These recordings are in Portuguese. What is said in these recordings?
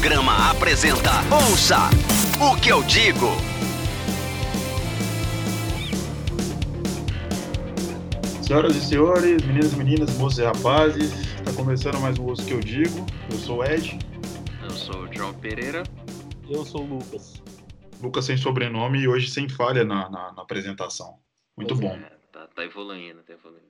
Audiograma apresenta Ouça o que eu digo. Senhoras e senhores, meninas e meninas, moços e rapazes, está começando mais um Ouça o que eu digo. Eu sou o Ed. Eu sou o João Pereira. Eu sou o Lucas. Lucas sem sobrenome e hoje sem falha na, na, na apresentação. Muito Pois bom. É, tá, tá evoluindo, tá evoluindo.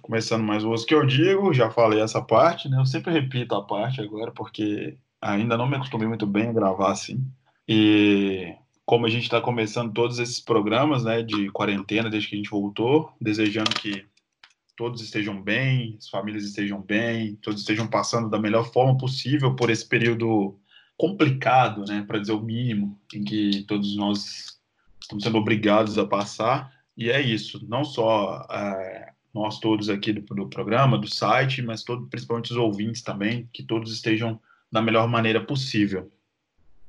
Começando mais o que eu digo, já falei essa parte, né? Eu sempre repito a parte agora porque ainda não me acostumei muito bem a gravar assim. E como a gente está começando todos esses programas, né, de quarentena desde que a gente voltou, desejando que todos estejam bem, as famílias estejam bem, todos estejam passando da melhor forma possível por esse período complicado, né, para dizer o mínimo, em que todos nós estamos sendo obrigados a passar. E é isso, não só é, nós todos aqui do, do programa, do site, mas todo, principalmente os ouvintes também, que todos estejam da melhor maneira possível.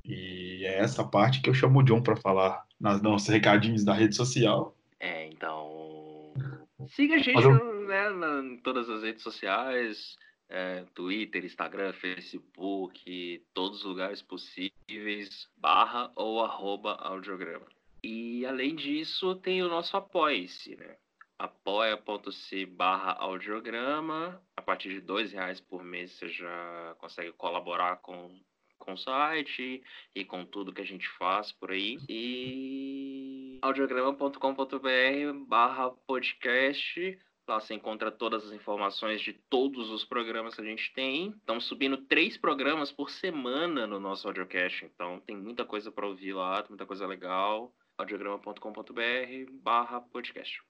E é essa parte que eu chamo o John para falar nas nossos recadinhos da rede social. É, então. Siga a gente eu- né, na- em todas as redes sociais: é, Twitter, Instagram, Facebook, todos os lugares possíveis, barra ou arroba audiograma. E além disso, tem o nosso apoia-se, né? apoia.se barra audiograma. A partir de dois reais por mês você já consegue colaborar com, com o site e com tudo que a gente faz por aí. E audiograma.com.br barra podcast. Lá você encontra todas as informações de todos os programas que a gente tem. Estamos subindo três programas por semana no nosso audiocast. Então tem muita coisa para ouvir lá, muita coisa legal. audiograma.com.br barra podcast.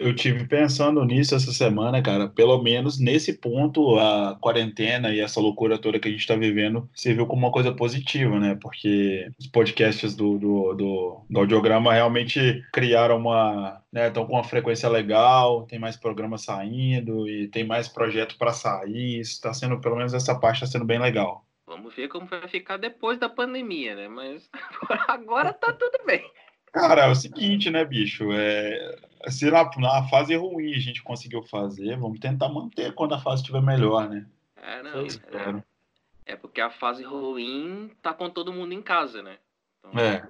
Eu tive pensando nisso essa semana, cara. Pelo menos nesse ponto, a quarentena e essa loucura toda que a gente está vivendo serviu como uma coisa positiva, né? Porque os podcasts do, do, do, do audiograma realmente criaram uma. né? Estão com uma frequência legal, tem mais programas saindo e tem mais projeto para sair. Isso está sendo, pelo menos essa parte está sendo bem legal. Vamos ver como vai ficar depois da pandemia, né? Mas agora tá tudo bem. Cara, é o seguinte, né, bicho? É, se na, na fase ruim a gente conseguiu fazer, vamos tentar manter quando a fase estiver melhor, né? É, não. É, Espero. é porque a fase ruim tá com todo mundo em casa, né? Então, É,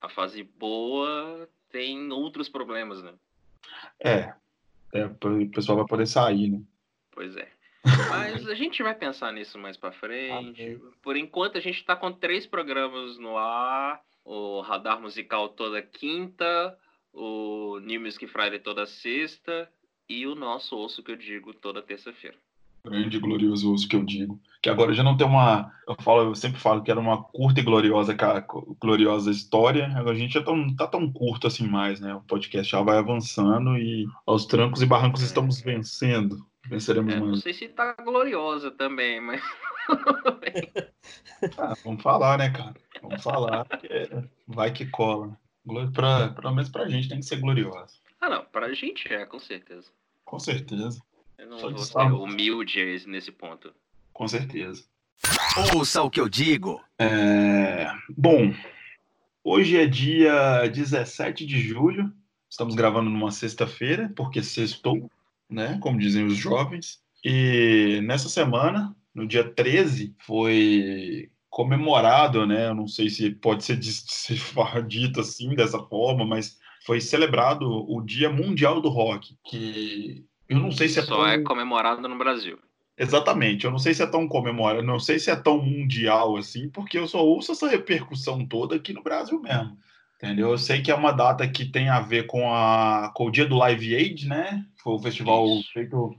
A fase boa tem outros problemas, né? é. É, o pessoal vai poder sair, né? Pois é. Mas a gente vai pensar nisso mais pra frente. Amém. Por enquanto a gente tá com três programas no ar. O Radar Musical toda quinta, o New Music Friday toda sexta e o nosso Osso que eu digo toda terça-feira. Grande e glorioso uso que eu digo. Que agora já não tem uma. Eu falo, eu sempre falo que era uma curta e gloriosa, gloriosa história. Agora a gente já não tá tão curto assim mais, né? O podcast já vai avançando e aos trancos e barrancos estamos vencendo. Venceremos É, não mais. sei se tá gloriosa também, mas Ah, vamos falar, né, cara? Vamos falar, vai que cola. Pra, pelo menos pra gente tem que ser gloriosa. Ah, não, pra gente é, com certeza. Com certeza, Eu não Só de vou ser humilde nesse ponto. com certeza. Ouça o que eu digo. É, Bom, hoje é dia 17 de julho. Estamos gravando numa sexta-feira, porque sextou, né? Como dizem os jovens. E nessa semana, no dia 13, foi comemorado, né? Eu não sei se pode ser dito assim, dessa forma, mas foi celebrado o Dia Mundial do Rock, que eu não sei se é Só tão... é comemorado no Brasil. Exatamente, eu não sei se é tão comemorado, não sei se é tão mundial assim, porque eu só ouço essa repercussão toda aqui no Brasil mesmo. Entendeu? Eu sei que é uma data que tem a ver com, a, com o dia do Live Aid, né? Foi o festival feito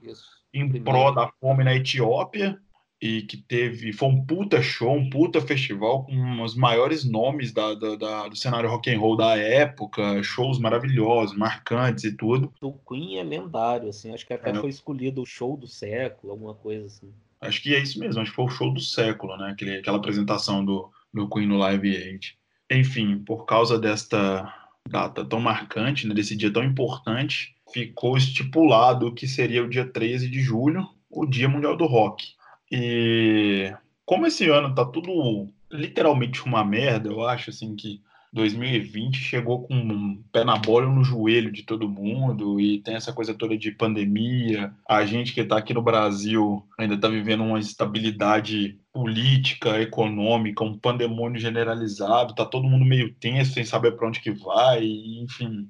em pró da fome na Etiópia e que teve, foi um puta show, um puta festival com os maiores nomes da, da- da- do cenário rock and roll da época, shows maravilhosos, marcantes e tudo. O Queen é lendário, assim. Acho que até É. foi escolhido o show do século, alguma coisa assim. Acho que é isso mesmo, acho que foi o show do século, né? Aquele, aquela apresentação do, do Queen no Live Aid. Enfim, por causa desta data tão marcante, né, desse dia tão importante, ficou estipulado que seria o dia 13 de julho, o Dia Mundial do Rock. E como esse ano tá tudo literalmente uma merda, eu acho assim que 2020 chegou com um pé na bola no joelho de todo mundo e tem essa coisa toda de pandemia. A gente que está aqui no Brasil ainda está vivendo uma instabilidade política, econômica, um pandemônio generalizado, tá todo mundo meio tenso, sem saber para onde que vai, enfim.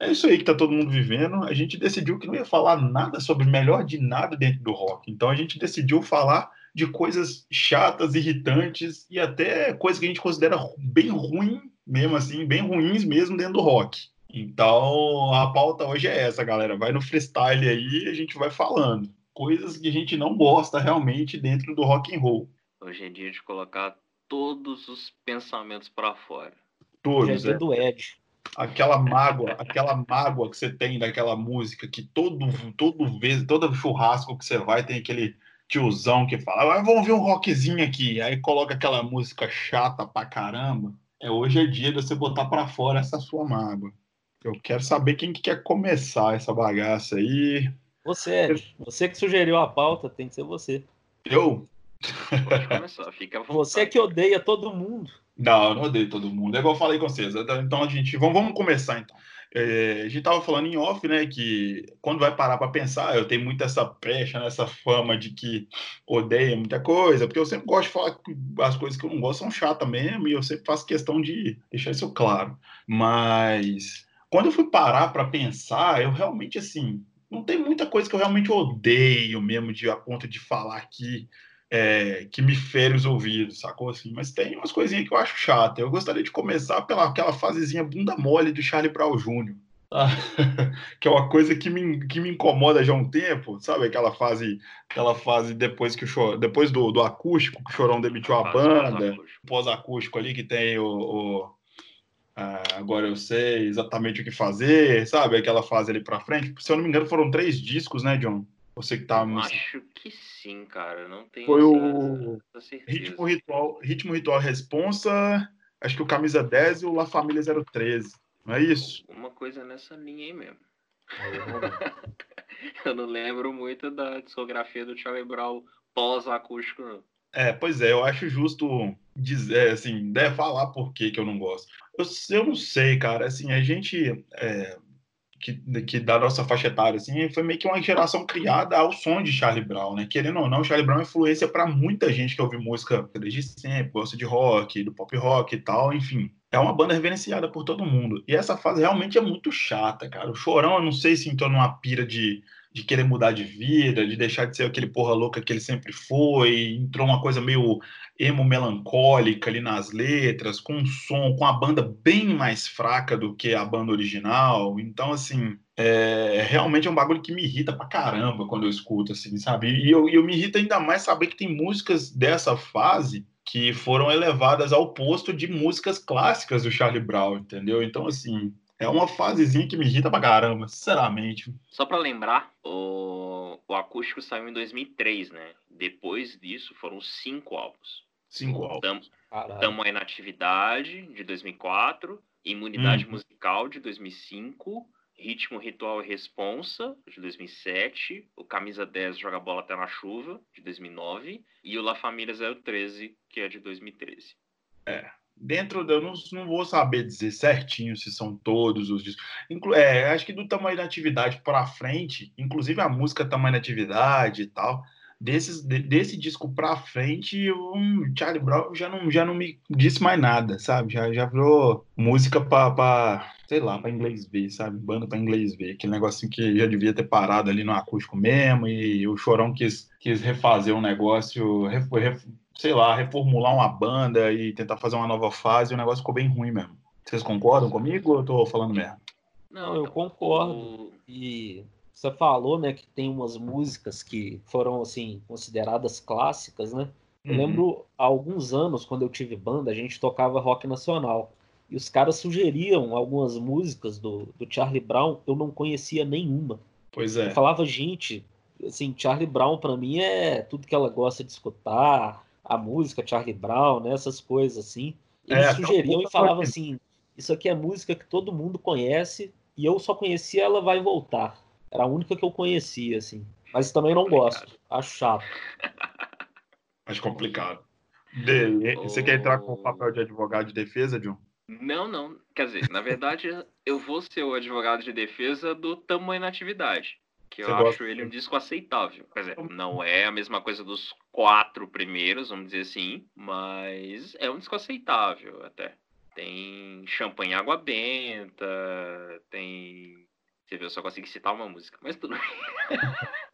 É isso aí que tá todo mundo vivendo. A gente decidiu que não ia falar nada sobre melhor de nada dentro do rock. Então a gente decidiu falar de coisas chatas, irritantes e até coisas que a gente considera bem ruim, mesmo assim, bem ruins mesmo dentro do rock. Então a pauta hoje é essa, galera. Vai no freestyle aí e a gente vai falando. Coisas que a gente não gosta realmente dentro do rock and roll. Hoje é dia de colocar todos os pensamentos para fora. Todos. é do Ed. Aquela mágoa, aquela mágoa que você tem daquela música que todo, todo vez, todo churrasco que você vai tem aquele tiozão que fala, ah, vamos ver um rockzinho aqui. Aí coloca aquela música chata pra caramba. É, hoje é dia de você botar para fora essa sua mágoa. Eu quero saber quem que quer começar essa bagaça aí. Você. Você que sugeriu a pauta, tem que ser você. Eu? Pode começar, fica Você que odeia todo mundo. Não, não odeio todo mundo. É igual eu falei com vocês. Então a gente. Vamos, vamos começar então. É, a gente tava falando em off, né, que quando vai parar para pensar, eu tenho muito essa pecha, né, essa fama de que odeia muita coisa, porque eu sempre gosto de falar que as coisas que eu não gosto são chatas mesmo, e eu sempre faço questão de deixar isso claro. Mas quando eu fui parar para pensar, eu realmente, assim, não tem muita coisa que eu realmente odeio mesmo, de a ponto de falar aqui é, que me fere os ouvidos, sacou assim? Mas tem umas coisinhas que eu acho chata. Eu gostaria de começar pela aquela fasezinha bunda mole do Charlie Brown Jr. Ah, que é uma coisa que me, que me incomoda já há um tempo, sabe? Aquela fase, aquela fase depois que o depois do, do acústico, que o Chorão demitiu a banda, pós-acústico ali que tem o, o ah, agora eu sei exatamente o que fazer, sabe? Aquela fase ali para frente. Se eu não me engano, foram três discos, né, John? Você que tá. Acho que sim, cara. Não tenho Foi essa, o essa Ritmo Ritual, Ritmo Ritual Responsa, acho que o Camisa 10 e o La Família 013. Não é isso? Uma coisa nessa linha aí mesmo. eu não lembro muito da discografia do Charlie Brown pós-acústico, não. É, pois é, eu acho justo dizer, assim, deve falar por que, que eu não gosto. Eu, eu não sei, cara, assim, a gente, é, que, que da nossa faixa etária, assim, foi meio que uma geração criada ao som de Charlie Brown, né? Querendo ou não, Charlie Brown é influência para muita gente que ouve música desde sempre, gosta de rock, do pop rock e tal, enfim. É uma banda reverenciada por todo mundo. E essa fase realmente é muito chata, cara. O Chorão, eu não sei se entrou numa pira de de querer mudar de vida, de deixar de ser aquele porra louca que ele sempre foi, entrou uma coisa meio emo melancólica ali nas letras, com um som, com a banda bem mais fraca do que a banda original. Então, assim, é, realmente é um bagulho que me irrita pra caramba quando eu escuto, assim, sabe? E eu, eu me irrita ainda mais saber que tem músicas dessa fase que foram elevadas ao posto de músicas clássicas do Charlie Brown, entendeu? Então, assim, é uma fasezinha que me irrita pra caramba, sinceramente. Só pra lembrar, o, o acústico saiu em 2003, né? Depois disso, foram cinco álbuns. Cinco álbuns. Tam, Tamo aí na Atividade, de 2004. Imunidade hum. Musical, de 2005. Ritmo, Ritual e Responsa, de 2007. O Camisa 10 Joga Bola Até na Chuva, de 2009. E o La Família 013, que é de 2013. É, dentro eu não, não vou saber dizer certinho se são todos os discos. Inclu é, acho que do tamanho da atividade para frente, inclusive a música tamanho da atividade e tal, desses, de, desse disco para frente, um, Charlie Brown já não, já não me disse mais nada, sabe? Já, já virou música para, sei lá, para inglês ver, sabe? Banda para inglês ver, aquele negocinho que já devia ter parado ali no acústico mesmo e o Chorão quis, quis refazer um negócio, ref, ref, sei lá, reformular uma banda e tentar fazer uma nova fase, o negócio ficou bem ruim mesmo. Vocês concordam comigo ou eu tô falando merda? Não, eu concordo. E você falou, né, que tem umas músicas que foram, assim, consideradas clássicas, né? Eu uhum. lembro, há alguns anos, quando eu tive banda, a gente tocava rock nacional. E os caras sugeriam algumas músicas do, do Charlie Brown, eu não conhecia nenhuma. Pois é. Eu falava, gente, assim, Charlie Brown para mim é tudo que ela gosta de escutar, a música Charlie Brown, né, essas coisas assim. Eles é, sugeriam e falavam assim: isso aqui é música que todo mundo conhece e eu só conhecia Ela Vai Voltar. Era a única que eu conhecia, assim. Mas também não gosto. Acho chato. Acho complicado. De... Você quer entrar com o papel de advogado de defesa, John? Não, não. Quer dizer, na verdade, eu vou ser o advogado de defesa do Tamanho na Atividade. Que eu Você acho gosta? ele um disco aceitável. Quer dizer, não é a mesma coisa dos quatro primeiros, vamos dizer assim, mas é um disco aceitável até. Tem Champanhe Água Benta, tem. Você vê, eu só consegui citar uma música, mas tudo bem.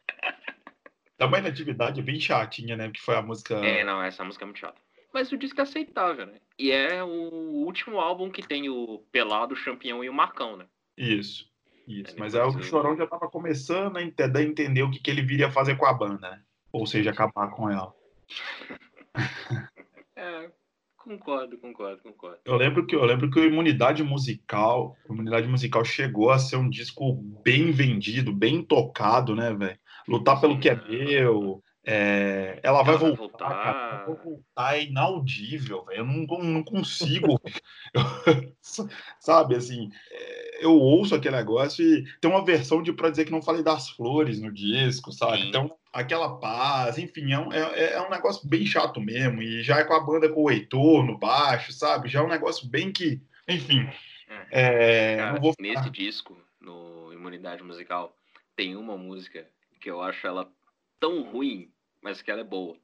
Também na atividade é bem chatinha, né? Que foi a música. É, não, essa música é muito chata. Mas o disco é aceitável, né? E é o último álbum que tem o Pelado, o Champião e o Marcão, né? Isso. Isso. É, Mas é o que o Chorão já tava começando a entender, entender o que, que ele viria fazer com a banda, né? Ou seja, acabar com ela. É, concordo, concordo, concordo. Eu lembro que eu lembro que o Imunidade Musical, Imunidade Musical chegou a ser um disco bem vendido, bem tocado, né, velho? Lutar pelo que é meu, é, ela vai Ela vai voltar, voltar. cara, ela vai voltar é inaudível, velho. Eu não, não consigo, eu- sabe, assim, é, eu ouço aquele negócio e tem uma versão de pra dizer que não falei das flores no disco, sabe? Sim. Então aquela paz, enfim, é um, é, é um negócio bem chato mesmo. E já é com a banda com o Heitor no baixo, sabe? Já é um negócio bem que. Enfim. É, Cara, não vou nesse disco, no Imunidade Musical, tem uma música que eu acho ela tão ruim, mas que ela é boa.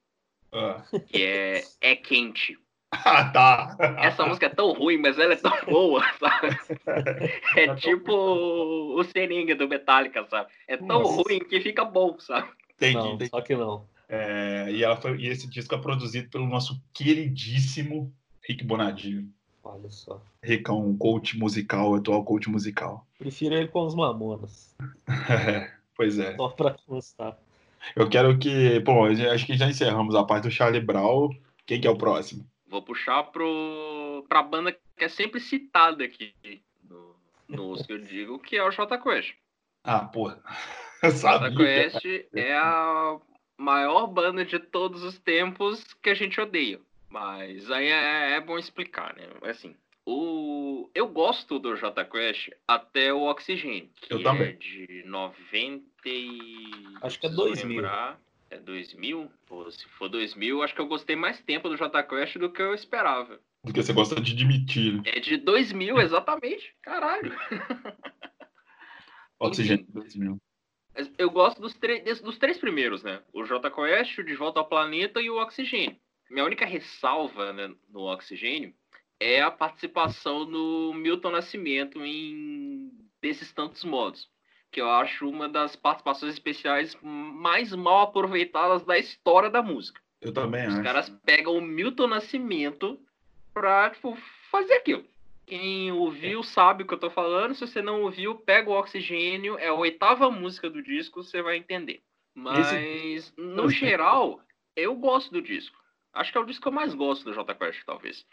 Ah. Que é É Quente. Ah, tá. Essa música é tão ruim, mas ela é tão boa, sabe? É tipo o Seringa do Metallica, sabe? É tão Nossa. ruim que fica bom, sabe? Entendi, Não, entendi. só que não. É, e, ela foi, e esse disco é produzido pelo nosso queridíssimo Rick Bonadinho. Olha só. Ricão, coach musical, atual coach musical. Prefiro ele com os Mamonas. pois é. Só pra constar. Eu quero que. Bom, acho que já encerramos a parte do Charlie Brown. Quem que é o próximo? Vou puxar pro, pra banda que é sempre citada aqui no, no Os que eu digo, que é o Jota Quest. Ah, porra. Jota Quest é a maior banda de todos os tempos que a gente odeia. Mas aí é, é bom explicar, né? Assim, o... eu gosto do Jota Quest até o Oxigênio, que Eu é também. de 90 e... Acho que é preciso 2000. lembrar. É 2000? Pô, se for 2000, acho que eu gostei mais tempo do Jota Quest do que eu esperava. Porque você gosta de admitir. né? É de 2000, exatamente. Caralho. Oxigênio 2000. Eu gosto dos, dos três primeiros, né? O J Quest, o De Volta ao Planeta e o Oxigênio. Minha única ressalva né, no Oxigênio é a participação do Milton Nascimento em desses tantos modos. Que eu acho uma das participações especiais mais mal aproveitadas da história da música. Eu também Os acho. caras pegam o Milton Nascimento pra, tipo, fazer aquilo. Quem ouviu sabe o que eu tô falando. Se você não ouviu, pega o Oxigênio. É a oitava música do disco, você vai entender. Mas, no geral, eu gosto do disco. Acho que é o disco que eu mais gosto do J Quest, talvez.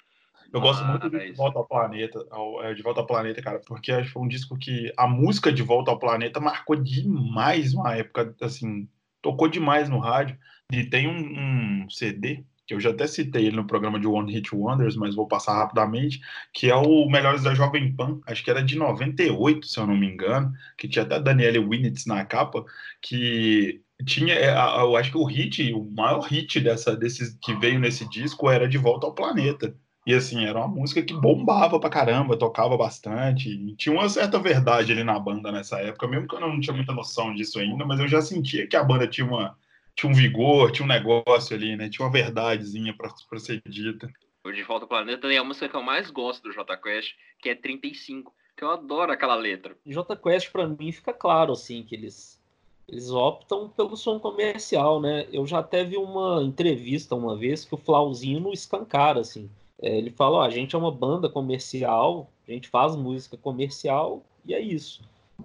Eu gosto muito de Volta ao Planeta, ao- é, de Volta ao Planeta, cara, porque acho que foi um disco que a música de Volta ao Planeta marcou demais uma época, assim, tocou demais no rádio. E tem um, um CD que eu já até citei ele no programa de One Hit Wonders, mas vou passar rapidamente, que é o Melhores da Jovem Pan, acho que era de 98, se eu não me engano, que tinha até Daniele Winnitz na capa, que tinha, é, a- a- eu acho que o hit, o maior hit dessa, desses que veio nesse disco era De Volta ao Planeta. E assim, era uma música que bombava pra caramba, tocava bastante. E tinha uma certa verdade ali na banda nessa época, mesmo que eu não tinha muita noção disso ainda, mas eu já sentia que a banda tinha, uma, tinha um vigor, tinha um negócio ali, né? Tinha uma verdadezinha pra, pra ser dita. O De Volta ao Planeta tem a música que eu mais gosto do J Quest, que é 35. Que eu adoro aquela letra. J Quest pra mim fica claro assim que eles eles optam pelo som comercial, né? Eu já até vi uma entrevista uma vez que o Flauzino escancara assim. É, ele fala, ó, a gente é uma banda comercial, a gente faz música comercial e é isso.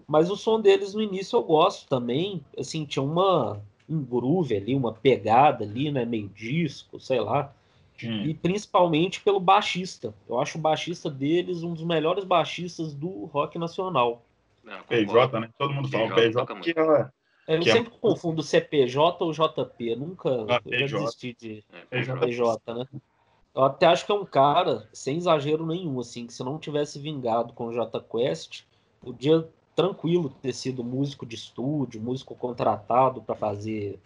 Mas o som deles no início eu gosto também, assim, tinha uma um groove ali, uma pegada ali, né, meio disco, sei lá. Tinha. E principalmente pelo baixista. Eu acho o baixista deles um dos melhores baixistas do rock nacional. Não. PJ, né? Todo mundo fala PJ PJ, que é, Eu Que é- sempre confundo CPJ ou JP. Nunca Ah, eu já desisti de É, PJ. PJ, né? Eu até acho que é um cara, sem exagero nenhum, assim, que se não tivesse vingado com o J Quest, podia tranquilo ter sido músico de estúdio, músico contratado para fazer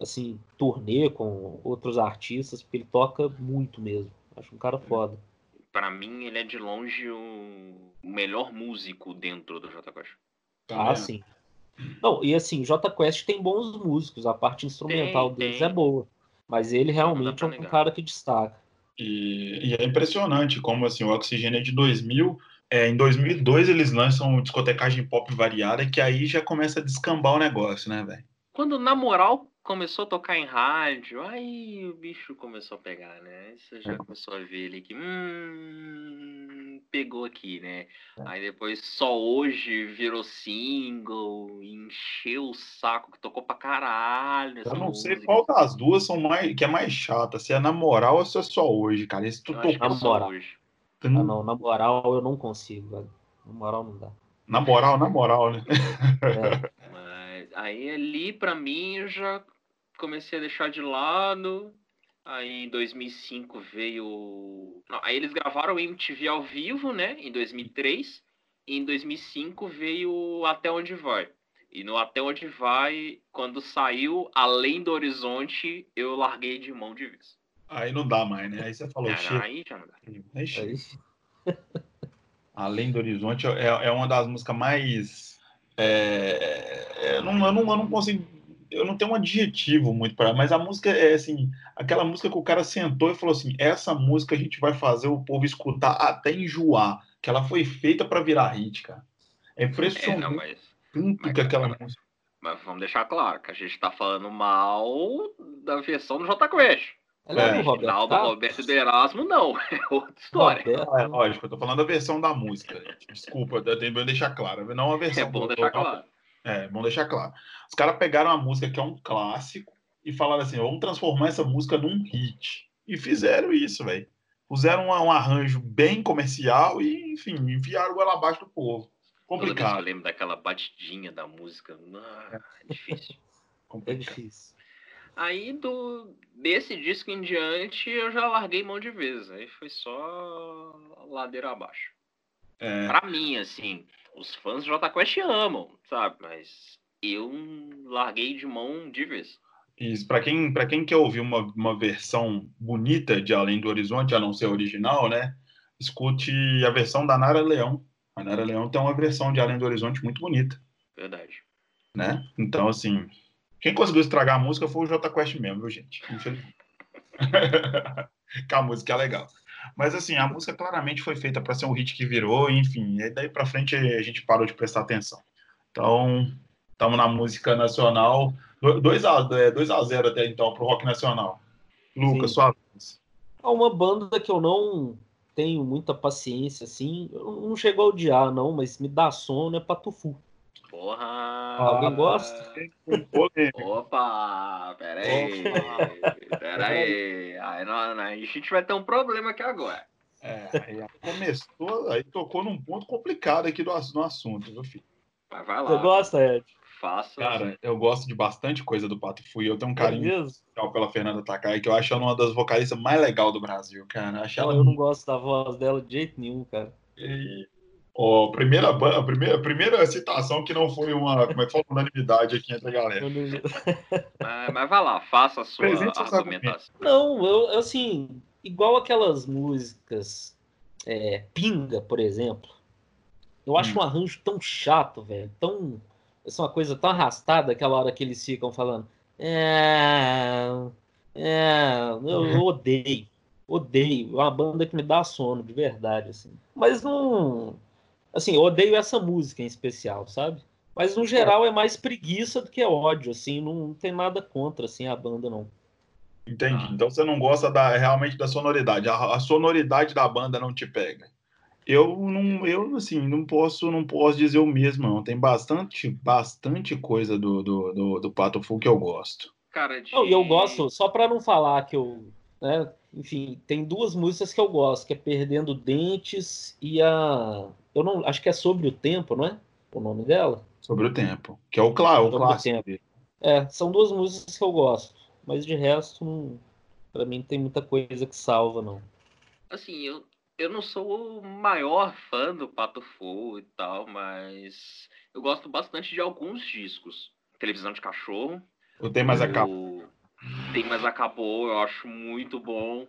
assim, turnê com outros artistas, porque ele toca muito mesmo. Acho um cara foda. para mim, ele é de longe o melhor músico dentro do Jota Quest. Ah, sim. Não, e assim, J Quest tem bons músicos, a parte instrumental tem, deles tem. é boa. Mas ele realmente é um negar. cara que destaca. E, e, é impressionante como assim, o Oxigênio é de 2000. É, em 2002 eles lançam discotecagem pop variada, que aí já começa a descambar o negócio, né, velho? Quando na moral começou a tocar em rádio, aí o bicho começou a pegar, né? Você já é. começou a ver ali que hum, pegou aqui, né? É. Aí depois só hoje virou single, encheu o saco que tocou pra caralho. Eu não música. sei qual das duas são mais que é mais chata, se é na moral ou se é só hoje, cara. Esse tu tocou é na moral. Hoje. Ah, não, na moral eu não consigo, velho. Na moral não dá. Na moral, na moral, né? É. Mas aí ali para mim eu já comecei a deixar de lado. Aí em 2005 veio. Não, aí eles gravaram o MTV ao vivo, né? Em 2003. E em 2005 veio Até Onde Vai. E no Até Onde Vai, quando saiu Além do Horizonte, eu larguei de mão de vez. Aí não dá mais, né? Aí você falou. É, não, aí já não dá. Aí, Além do Horizonte é, é uma das músicas mais. É, é, eu, não, eu, não, eu não consigo eu não tenho um adjetivo muito para, mas a música é assim, aquela música que o cara sentou e falou assim: essa música a gente vai fazer o povo escutar até enjoar, que ela foi feita para virar hit, cara. É impressionante. É, não, mas, mas, que aquela mas, música. Mas vamos deixar claro que a gente está falando mal da versão do J Quest. É, é. O final do Roberto de Erasmo, não. É outra história. É, lógico, eu tô falando da versão da música. Desculpa, eu tenho que deixar claro. Não a versão. É bom deixar claro. É, vamos deixar claro. Os caras pegaram uma música que é um clássico e falaram assim: vamos transformar essa música num hit. E fizeram isso, velho. Puseram um, um, arranjo bem comercial e, enfim, enfiaram ela abaixo do povo. Complicado. eu lembro daquela batidinha da música. Ah, é difícil. é difícil. Aí do desse disco em diante eu já larguei mão de vez. Aí foi só ladeira abaixo. É... Pra mim, assim, os fãs de Jota Quest amam, sabe? Mas eu larguei de mão de vez. Isso, para quem, pra quem quer ouvir uma, uma versão bonita de Além do Horizonte, a não ser original, né? Escute a versão da Nara Leão. A Nara Leão tem uma versão de Além do Horizonte muito bonita. Verdade. Né? Então, assim, quem conseguiu estragar a música foi o Jota Quest mesmo, viu, gente? Que a música é legal. Mas assim, a música claramente foi feita para ser um hit que virou, enfim, e daí para frente a gente parou de prestar atenção. Então, estamos na música nacional, 2 a, 2 a 0 até então pro rock nacional. Lucas, Sim. sua vez. É uma banda que eu não tenho muita paciência, assim, eu não chego a odiar, não, mas me dá sono é Patufu. Porra! Alguém gosta? Opa! Pera aí! Pera aí! Aí, não, não, a gente vai ter um problema aqui agora. É, aí começou, aí tocou num ponto complicado aqui do, no assunto, viu, filho? Mas vai lá. Você gosta, Ed? Faça. Cara, eu gosto de bastante coisa do Pato Fui. Eu tenho um carinho é pela Fernanda Takai, que eu acho ela uma das vocalistas mais legais do Brasil, cara. Acho não, ela... Eu não gosto da voz dela de jeito nenhum, cara. E Ó, primeira, a primeira, primeira citação que não foi uma, como é que fala, unanimidade aqui entre a galera. mas, mas vai lá, faça a sua Presente argumentação. Não, eu, assim, igual aquelas músicas é, Pinga, por exemplo. Eu acho hum. um arranjo tão chato, velho. Tão. Essa é uma coisa tão arrastada aquela hora que eles ficam falando. É. É. Eu, eu odeio. Odeio. É uma banda que me dá sono, de verdade, assim. Mas não. Assim, eu odeio essa música em especial, sabe? Mas no geral é mais preguiça do que ódio, assim, não tem nada contra assim a banda não. Entendi. Então você não gosta da, realmente da sonoridade. A, a, sonoridade da banda não te pega. Eu não, eu assim, não posso, não posso dizer o mesmo, não. Tem bastante, bastante coisa do, do, do, do Pato Fu que eu gosto. Cara, de... não, eu gosto, só para não falar que eu, né, enfim, tem duas músicas que eu gosto, que é Perdendo Dentes e a eu não acho que é sobre o tempo, não é? O nome dela? Sobre o tempo, que é o, clá, o clássico. É, são duas músicas que eu gosto, mas de resto, para mim tem muita coisa que salva, não. Assim, eu, eu não sou o maior fã do Pato Fu e tal, mas eu gosto bastante de alguns discos. Televisão de Cachorro. O Tem Mais Acabou. Tem Mais Acabou, eu acho muito bom.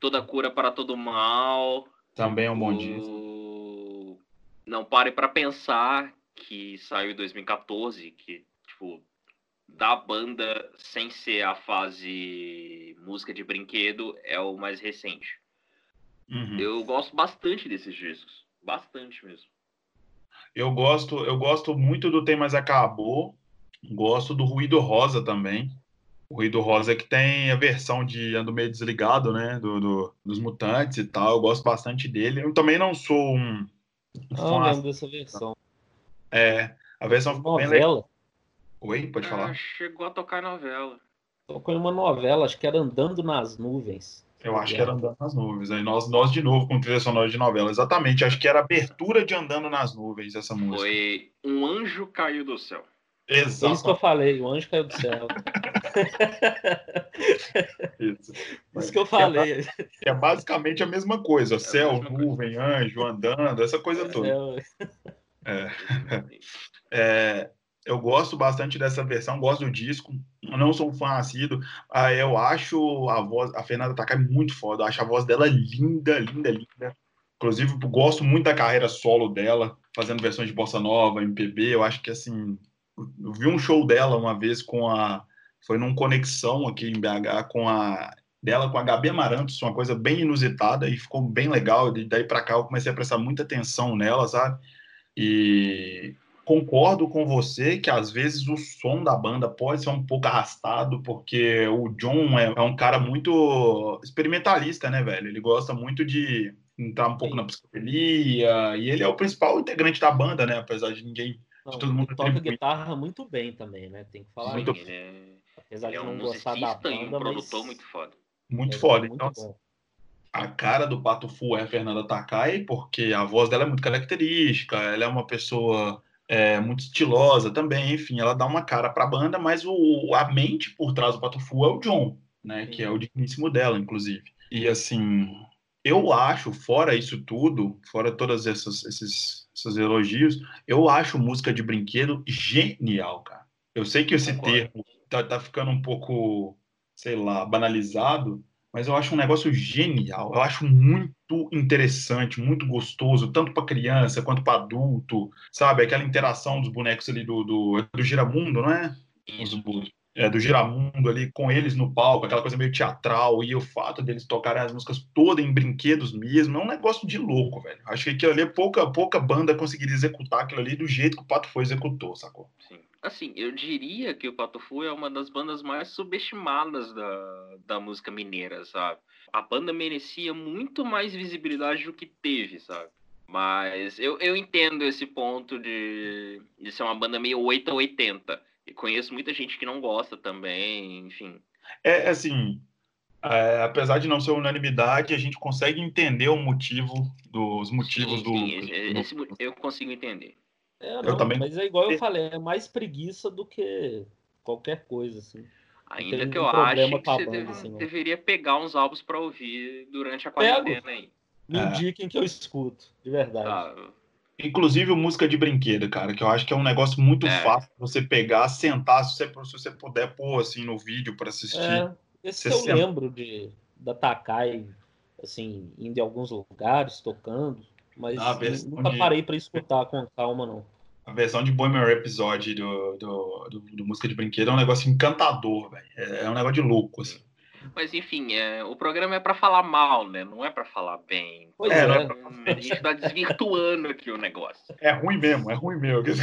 Toda Cura para Todo Mal. Também é um bom disco. Não pare para pensar que saiu em 2014, que, tipo, da banda, sem ser a fase música de brinquedo, é o mais recente. Uhum. Eu gosto bastante desses discos. Bastante mesmo. Eu gosto, eu gosto muito do Tem Mas Acabou. Gosto do Ruído Rosa também. O Ruído Rosa é que tem a versão de Ando Meio Desligado, né? Do, do dos Mutantes e tal. Eu gosto bastante dele. Eu também não sou um. Não lembro dessa versão. É, a versão ficou bem legal. Oi, pode falar. Ah, chegou a tocar novela. Tocou em uma novela, acho que era Andando nas Nuvens. Eu acho que era Andando nas Nuvens. Aí nós, nós de novo com trilha sonora de novela. Exatamente, acho que era abertura de Andando nas Nuvens essa música. Foi Um Anjo Caiu do Céu. Exato. Isso que eu falei, o anjo caiu do céu. Isso. Isso que eu falei. É, é, basicamente a mesma coisa. É céu, mesma nuvem, coisa. anjo, andando, essa coisa é, toda. É. é. eu gosto bastante dessa versão, gosto do disco. Eu não sou um fã assíduo. Ah, eu acho a voz, a Fernanda Takai muito foda. Eu acho a voz dela linda, linda, linda. Inclusive, gosto muito da carreira solo dela, fazendo versões de bossa nova, MPB. Eu acho que assim, eu vi um show dela uma vez com a. Foi num conexão aqui em BH com a. Dela com a Gabi Amarantos, uma coisa bem inusitada e ficou bem legal. E daí para cá eu comecei a prestar muita atenção nela, sabe? E concordo com você que às vezes o som da banda pode ser um pouco arrastado, porque o John é, é um cara muito experimentalista, né, velho? Ele gosta muito de entrar um pouco Sim. na psicodelia, e ele é o principal integrante da banda, né? Apesar de ninguém não, todo mundo toca guitarra muito bem também, né? Tem que falar. Muito... Ele é... Apesar ele de é não gostar da banda, um produtor mas... muito foda. Muito é, foda. Muito então, bom. a cara do Pato Fu é a Fernanda Takai, porque a voz dela é muito característica, ela é uma pessoa é, muito estilosa também, enfim, ela dá uma cara para a banda, mas o, a mente por trás do Pato Fu é o John, né? Sim. Que é o digníssimo dela, inclusive. E assim, eu acho, fora isso tudo, fora todos esses, esses, esses elogios, eu acho música de brinquedo genial, cara. Eu sei que esse termo tá, tá ficando um pouco, sei lá, banalizado, mas eu acho um negócio genial. Eu acho muito interessante, muito gostoso, tanto para criança quanto para adulto, sabe? Aquela interação dos bonecos ali do, do, do Giramundo, não é? Os, é, do Giramundo ali com eles no palco, aquela coisa meio teatral, e o fato deles tocarem as músicas todas em brinquedos mesmo, é um negócio de louco, velho. Acho que aquilo ali, pouca, pouca banda conseguiria executar aquilo ali do jeito que o Pato Fu executou, sacou? Sim. Assim, eu diria que o Pato Fu é uma das bandas mais subestimadas da, da música mineira, sabe? A banda merecia muito mais visibilidade do que teve, sabe? Mas eu, eu entendo esse ponto de, de ser uma banda meio 8 a 80 e conheço muita gente que não gosta também, enfim. É assim, é, apesar de não ser unanimidade, a gente consegue entender o motivo dos motivos sim, do, sim. Esse, eu consigo entender. É, não, eu também... Mas é igual eu falei, é mais preguiça do que qualquer coisa, assim. Ainda que eu acho que você deve, assim, deveria pegar uns álbuns para ouvir durante a quarentena aí. Me é. indiquem que eu escuto, de verdade. Ah, Inclusive música de brinquedo, cara, que eu acho que é um negócio muito é. fácil você pegar, sentar, se você, se você puder pôr assim no vídeo para assistir. É, esse que eu senta. lembro de da Takai, assim, indo em alguns lugares, tocando, mas ah, nunca de... parei para escutar com calma, não. A versão de Bohemian Rhapsody do, do, do, do, música de brinquedo é um negócio encantador, velho. É, é um negócio de louco, assim. Mas enfim, é, o programa é para falar mal, né? Não é para falar bem. Pois é, é. Pra... a gente está desvirtuando aqui o negócio. É ruim mesmo, é ruim mesmo.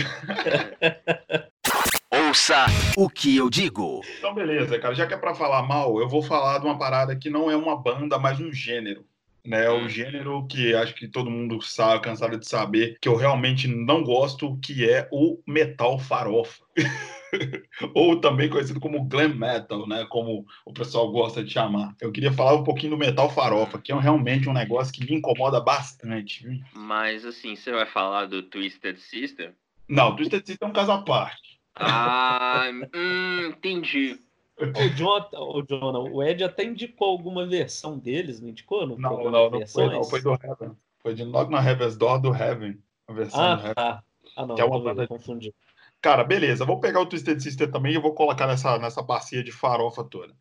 Ouça o que eu digo. Então, beleza, cara. Já que é para falar mal, eu vou falar de uma parada que não é uma banda, mas um gênero né? O hum. gênero que acho que todo mundo sabe, cansado de saber, que eu realmente não gosto, que é o metal farofa. Ou também conhecido como glam metal, né? Como o pessoal gosta de chamar. Eu queria falar um pouquinho do metal farofa, que é realmente um negócio que me incomoda bastante. Viu? Mas assim, você vai falar do Twisted Sister? Não, Twisted Sister é um caso à parte. Ah, hum, entendi. O Jonathan, o, Jonah, o Ed até indicou alguma versão deles, não indicou? No não, não, não foi, não, foi do Heaven. Foi de Knock na Heaven's Door do Heaven. A versão ah, do Heaven. Tá. Ah, não, que é uma banda... confundi. Cara, beleza, vou pegar o Twisted Sister também e vou colocar nessa, nessa bacia de farofa toda.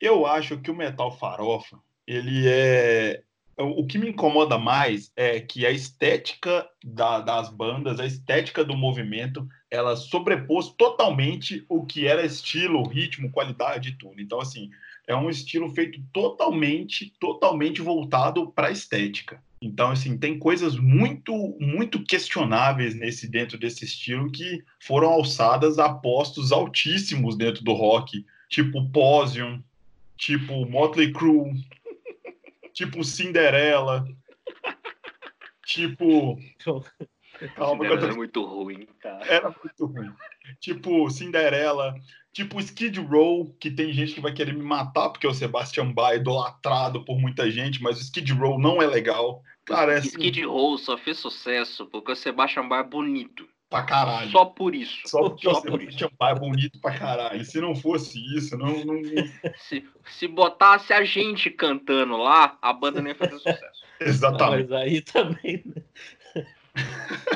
Eu acho que o metal farofa, ele é o que me incomoda mais é que a estética da, das bandas, a estética do movimento, ela sobrepôs totalmente o que era estilo, ritmo, qualidade e tudo. Então, assim, é um estilo feito totalmente, totalmente voltado para a estética. Então, assim, tem coisas muito, muito questionáveis nesse dentro desse estilo que foram alçadas a postos altíssimos dentro do rock, tipo Posium, tipo Motley Crue, tipo Cinderela, tipo. Calma, Cinderela tô... é muito ruim, cara. Era muito ruim. Tipo Cinderela, tipo Skid Row, que tem gente que vai querer me matar porque o Sebastian Bach é idolatrado por muita gente, mas o Skid Row não é legal. Cara, é assim... Skid Row só fez sucesso porque o Sebastian Bach é bonito pra caralho. Só por isso. Só porque Só por isso. é bonito pra caralho. Se não fosse isso, não. não... Se, se botasse a gente cantando lá, a banda nem ia fazer sucesso. Exatamente. Mas aí também.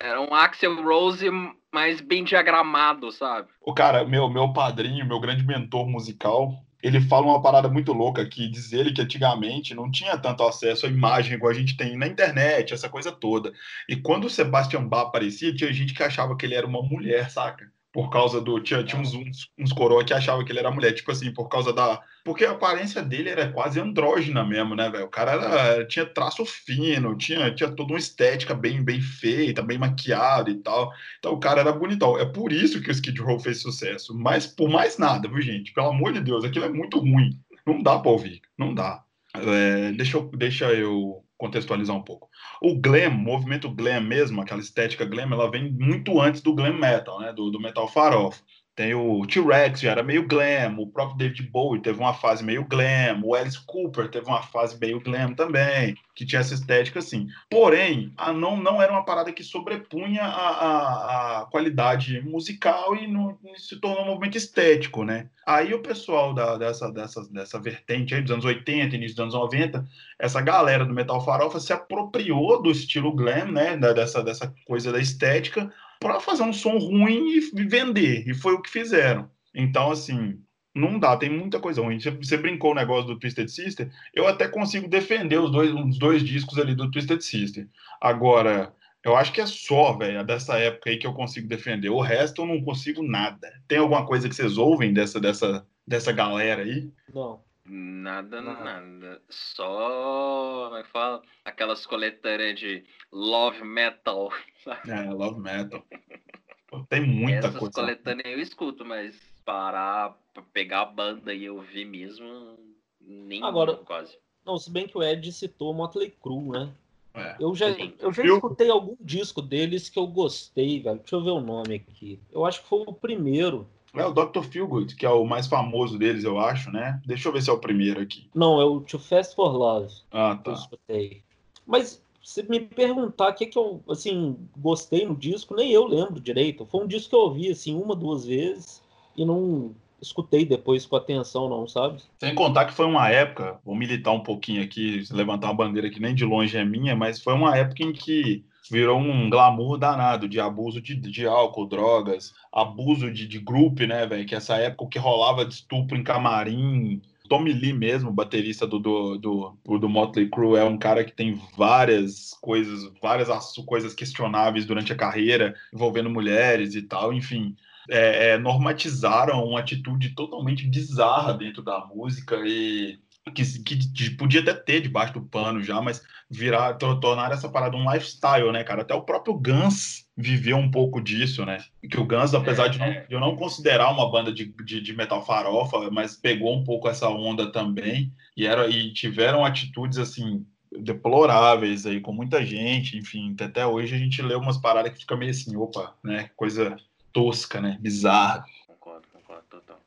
Era um Axel Rose mais bem diagramado, sabe? O cara, meu, meu padrinho, meu grande mentor musical, ele fala uma parada muito louca que diz ele que antigamente não tinha tanto acesso à imagem igual a gente tem na internet, essa coisa toda. E quando o Sebastian Bach aparecia, tinha gente que achava que ele era uma mulher, saca? por causa do. Tinha, tinha uns, uns, uns coroa que achavam que ele era mulher, tipo assim, por causa da. Porque a aparência dele era quase andrógena mesmo, né, velho? O cara era, tinha traço fino, tinha, tinha toda uma estética bem, bem feita, bem maquiado e tal. Então o cara era bonitão. É por isso que o Skid Row fez sucesso. Mas por mais nada, viu, gente? Pelo amor de Deus, aquilo é muito ruim. Não dá pra ouvir, não dá. É, deixa, eu, deixa eu contextualizar um pouco. O glam, o movimento glam mesmo, aquela estética glam, ela vem muito antes do glam metal, né? Do, do metal farofa. Tem o T-Rex, já era meio glam, o próprio David Bowie teve uma fase meio glam, o Alice Cooper teve uma fase meio glam também, que tinha essa estética assim. Porém, a não, não era uma parada que sobrepunha a, a, a qualidade musical e não, se tornou um movimento estético, né? Aí o pessoal da, dessa, dessa, dessa vertente aí dos anos 80, início dos anos 90, essa galera do metal farofa se apropriou do estilo glam, né? Dessa, dessa coisa da estética, para fazer um som ruim e vender. E foi o que fizeram. Então, assim, não dá, tem muita coisa ruim. Você, brincou o negócio do Twisted Sister, eu até consigo defender os dois, os dois discos ali do Twisted Sister. Agora, eu acho que é só, velho, dessa época aí que eu consigo defender. O resto eu não consigo nada. Tem alguma coisa que vocês ouvem dessa, dessa, dessa galera aí? Não. Nada, nada. nada. Só, como é que fala? Aquelas coletâneas de love metal. Sabe? É, love metal. Tem muita Essas coisa. coletâneas eu escuto, mas parar pra pegar a banda e ouvir mesmo, nem Agora, quase. Não, se bem que o Ed citou Motley Crue, né? É. Eu já, eu já escutei algum disco deles que eu gostei, velho. Deixa eu ver o nome aqui. Eu acho que foi o primeiro. É o Dr. Feelgood, que é o mais famoso deles, eu acho, né? Deixa eu ver se é o primeiro aqui. Não, é o Too Fast for Love. Ah, tá. Eu escutei. Mas se me perguntar o que, que eu, assim, gostei no disco, nem eu lembro direito. Foi um disco que eu ouvi, assim, uma, duas vezes e não escutei depois com atenção, não, sabe? Sem contar que foi uma época, vou militar um pouquinho aqui, levantar uma bandeira que nem de longe é minha, mas foi uma época em que virou um glamour danado de abuso de, de álcool, drogas, abuso de, de grupo, né, velho? Que essa época que rolava de estupro em camarim. Tommy Lee mesmo, baterista do, do, do, do Motley Crue, é um cara que tem várias coisas, várias coisas questionáveis durante a carreira, envolvendo mulheres e tal, enfim. É, é, normatizaram uma atitude totalmente bizarra dentro da música e que, que, podia até ter debaixo do pano já, mas virar, tornar essa parada um lifestyle, né, cara? Até o próprio Guns viveu um pouco disso, né? Que o Guns, apesar de, não, de eu não considerar uma banda de, de, de, metal farofa, mas pegou um pouco essa onda também e, era, e tiveram atitudes assim deploráveis aí com muita gente, enfim, até hoje a gente lê umas paradas que fica meio assim, opa, né? Coisa tosca, né? Bizarra. Concordo, concordo, total.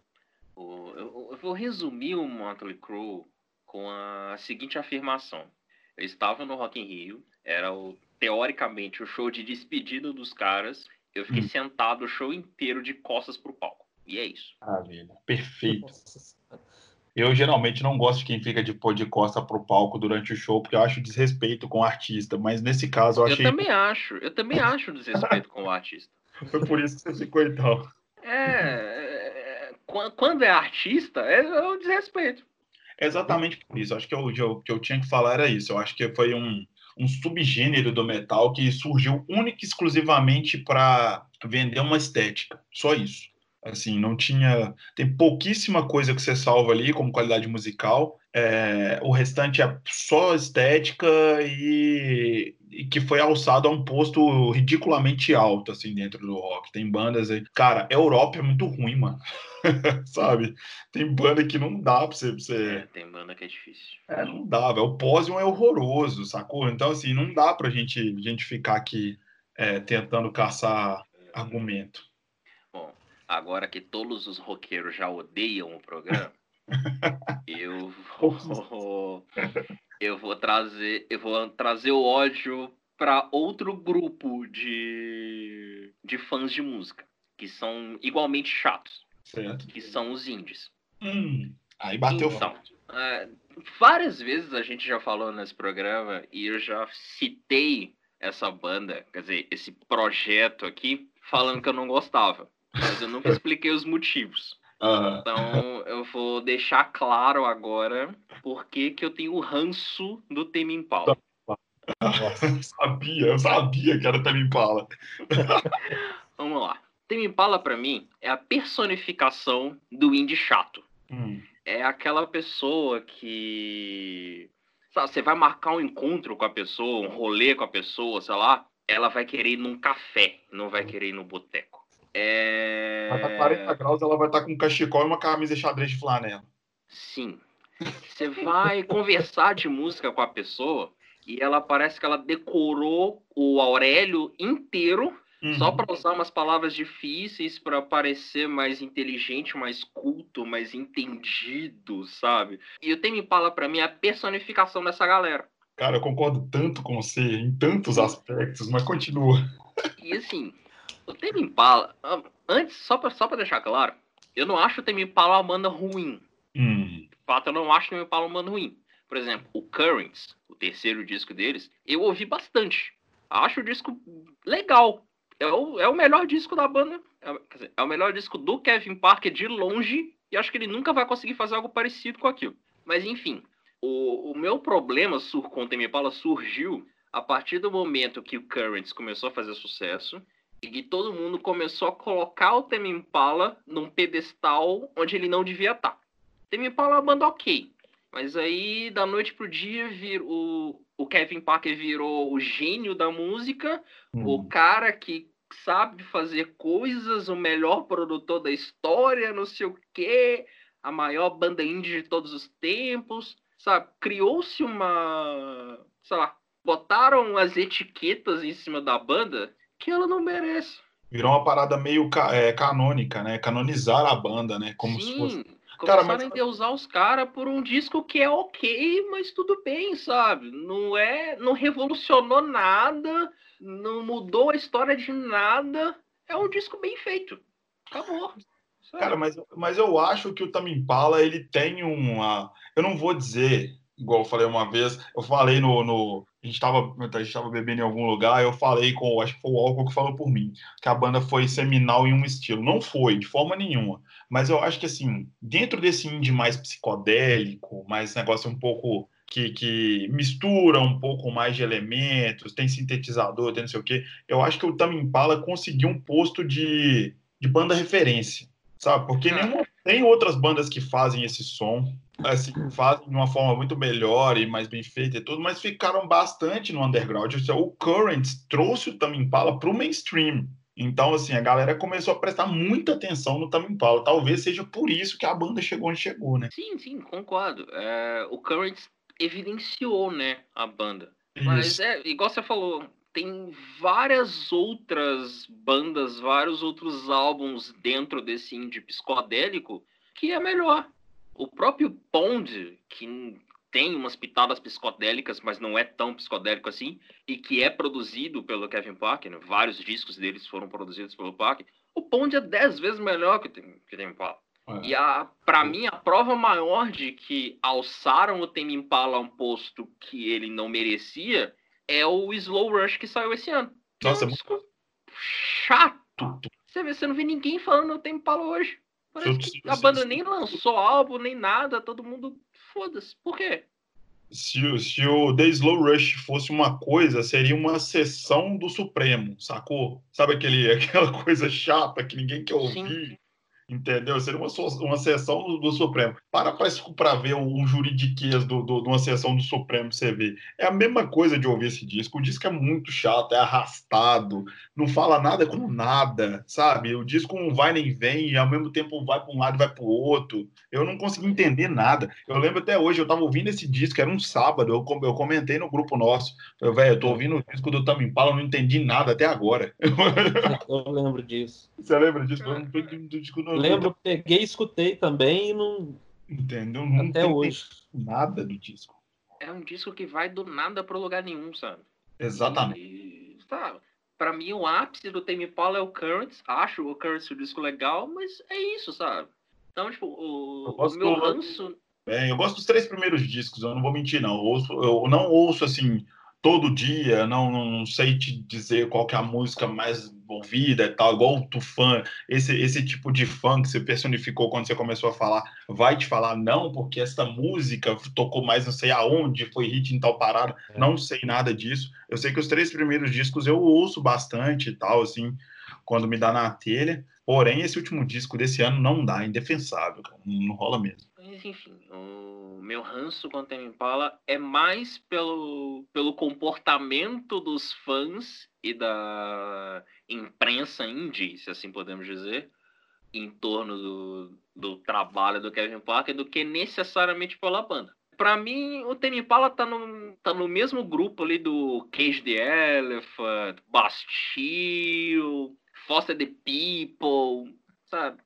O, eu, eu, vou resumir o Motley Crue com a seguinte afirmação. Eu estava no Rock in Rio, era o, teoricamente o show de despedida dos caras. Eu fiquei hum. sentado o show inteiro de costas pro palco. E é isso. Maravilha. Perfeito. Eu geralmente não gosto de quem fica de pôr de costa pro palco durante o show, porque eu acho desrespeito com o artista. Mas nesse caso eu achei. Eu também acho. Eu também acho desrespeito com o artista. Foi por isso que você ficou então. É, quando é artista, é, o desrespeito. exatamente por isso. Acho que o eu, que eu tinha que falar era isso. Eu acho que foi um, um subgênero do metal que surgiu única e exclusivamente para vender uma estética. Só isso. Assim, não tinha. Tem pouquíssima coisa que você salva ali como qualidade musical. É, o restante é só estética e, e, que foi alçado a um posto ridiculamente alto, assim, dentro do rock. Tem bandas aí. Cara, Europa é muito ruim, mano. Sabe? Tem banda que não dá pra você. Pra você... É, tem banda que é difícil. É, não dá, velho. O Posium é horroroso, sacou? Então, assim, não dá pra gente, gente ficar aqui é, tentando caçar argumento. Bom, agora que todos os roqueiros já odeiam o programa, eu vou, eu vou trazer, eu vou trazer o ódio para outro grupo de, de fãs de música que são igualmente chatos, certo. que são os indies. Hum, aí bateu então, é, várias vezes a gente já falou nesse programa e eu já citei essa banda, quer dizer, esse projeto aqui, falando que eu não gostava. Mas eu nunca expliquei os motivos. Uhum. Então eu vou deixar claro agora por que, eu tenho o ranço do Tame Impala. eu sabia, eu sabia que era Tame Impala. Vamos lá. Tame Impala para mim é a personificação do indie chato. Hum. É aquela pessoa que sabe, você vai marcar um encontro com a pessoa, um rolê com a pessoa, sei lá, ela vai querer ir num café, não vai querer ir no boteco. É... Vai estar 40 graus, ela vai estar com um cachecol e uma camisa xadrez de flanela. Sim. Você vai conversar de música com a pessoa e ela parece que ela decorou o Aurélio inteiro uhum. só para usar umas palavras difíceis para parecer mais inteligente, mais culto, mais entendido, sabe? E o Temi Impala para mim é a personificação dessa galera. Cara, eu concordo tanto com você em tantos aspectos, mas continua. E assim, o Tame Impala, antes, só pra, só pra deixar claro, eu não acho o Tame Impala uma banda ruim. Hum. De fato, eu não acho o Tame Impala uma banda ruim. Por exemplo, o Currents, o terceiro disco deles, eu ouvi bastante. Acho o disco legal. É o, é o melhor disco da banda. É, quer dizer, é o melhor disco do Kevin Parker de longe. E acho que ele nunca vai conseguir fazer algo parecido com aquilo. Mas enfim, o, o meu problema com o Tame Impala surgiu a partir do momento que o Currents começou a fazer sucesso e todo mundo começou a colocar o Tame Impala num pedestal onde ele não devia estar. Tame Impala é uma banda ok, mas aí da noite pro dia vir, o, o Kevin Parker virou o gênio da música, hum. o cara que sabe fazer coisas, o melhor produtor da história, não sei o quê, a maior banda indie de todos os tempos, sabe? Criou-se uma, sei lá, botaram as etiquetas em cima da banda que ela não merece. Virou uma parada meio é, canônica, né? Canonizar a banda, né? Como Sim. se fosse. Cara, mas... a endeusar os caras por um disco que é ok, mas tudo bem, sabe? Não é, não revolucionou nada, não mudou a história de nada. É um disco bem feito. Acabou. Cara, mas, mas eu acho que o Tamimpala ele tem uma, eu não vou dizer igual eu falei uma vez, eu falei no, no a gente estava a gente tava bebendo em algum lugar, eu falei com, acho que foi o Álcool que falou por mim, que a banda foi seminal em um estilo. Não foi, de forma nenhuma. Mas eu acho que, assim, dentro desse indie mais psicodélico, mais negócio um pouco que, que mistura um pouco mais de elementos, tem sintetizador, tem não sei o quê, eu acho que o Tame Impala conseguiu um posto de, de banda referência, sabe? Porque nenhuma, tem outras bandas que fazem esse som, assim, fazem de uma forma muito melhor e mais bem feita e tudo, mas ficaram bastante no underground. O Currents trouxe o Tame Impala para o mainstream. Então, assim, a galera começou a prestar muita atenção no Tame Impala. Talvez seja por isso que a banda chegou onde chegou, né? Sim, sim, concordo. É, o Currents evidenciou, né, a banda. Isso. Mas é, igual você falou, tem várias outras bandas, vários outros álbuns dentro desse indie psicodélico que é melhor. O próprio Pond, que tem umas pitadas psicodélicas, mas não é tão psicodélico assim, e que é produzido pelo Kevin Parker, né? vários discos deles foram produzidos pelo Parker, o Pond é dez vezes melhor que que tem Impala. É. E a, pra mim, a prova maior de que alçaram o Tame Impala a um posto que ele não merecia é o Slow Rush que saiu esse ano. Nossa, é um disco chato. Você vê, você não vê ninguém falando o Tame Impala hoje. Parece que a banda nem lançou álbum, nem nada, todo mundo foda-se. Por quê? Se, se o The Slow Rush fosse uma coisa, seria uma sessão do Supremo, sacou? Sabe aquele, aquela coisa chata que ninguém quer ouvir? Sim. Entendeu? Seria uma, uma sessão do, do Supremo. Para para ver um, um juridiquês do, do, de uma sessão do Supremo você vê. É a mesma coisa de ouvir esse disco. O disco é muito chato, é arrastado, não fala nada com nada, sabe? O disco não vai nem vem, e ao mesmo tempo vai para um lado e vai para o outro. Eu não consegui entender nada. Eu lembro até hoje, eu estava ouvindo esse disco, era um sábado, eu, eu comentei no grupo nosso. Eu, velho, eu tô ouvindo o disco do Tame Impala, não entendi nada até agora. Eu lembro disso. Você lembra disso? Eu não do disco, não lembro, peguei, escutei também e não. Entendeu? Não Até hoje. Nada do disco. É um disco que vai do nada pro lugar nenhum, sabe? Exatamente. E, tá, pra mim, o ápice do Tame Impala é o Currents. Acho o Currents o disco legal, mas é isso, sabe? Então, tipo, o, o meu do... ranço. É, eu gosto dos três primeiros discos, eu não vou mentir, não. Eu, ouço, eu não ouço assim todo dia, não, não sei te dizer qual que é a música mais ouvida e tal, igual o Tufan, esse, esse tipo de fã que você personificou quando você começou a falar, vai te falar não, porque essa música tocou mais não sei aonde, foi hit em tal parada, é. não sei nada disso. Eu sei que os três primeiros discos eu ouço bastante e tal, assim, quando me dá na telha, porém esse último disco desse ano não dá, é indefensável, não rola mesmo. Mas enfim, o meu ranço com o Tame Impala é mais pelo, pelo comportamento dos fãs e da imprensa indie, se assim podemos dizer, em torno do, do trabalho do Kevin Parker do que necessariamente pela banda. Para mim, o Tame Impala tá no, tá no mesmo grupo ali do Cage the Elephant, Bastille, Foster the People, sabe?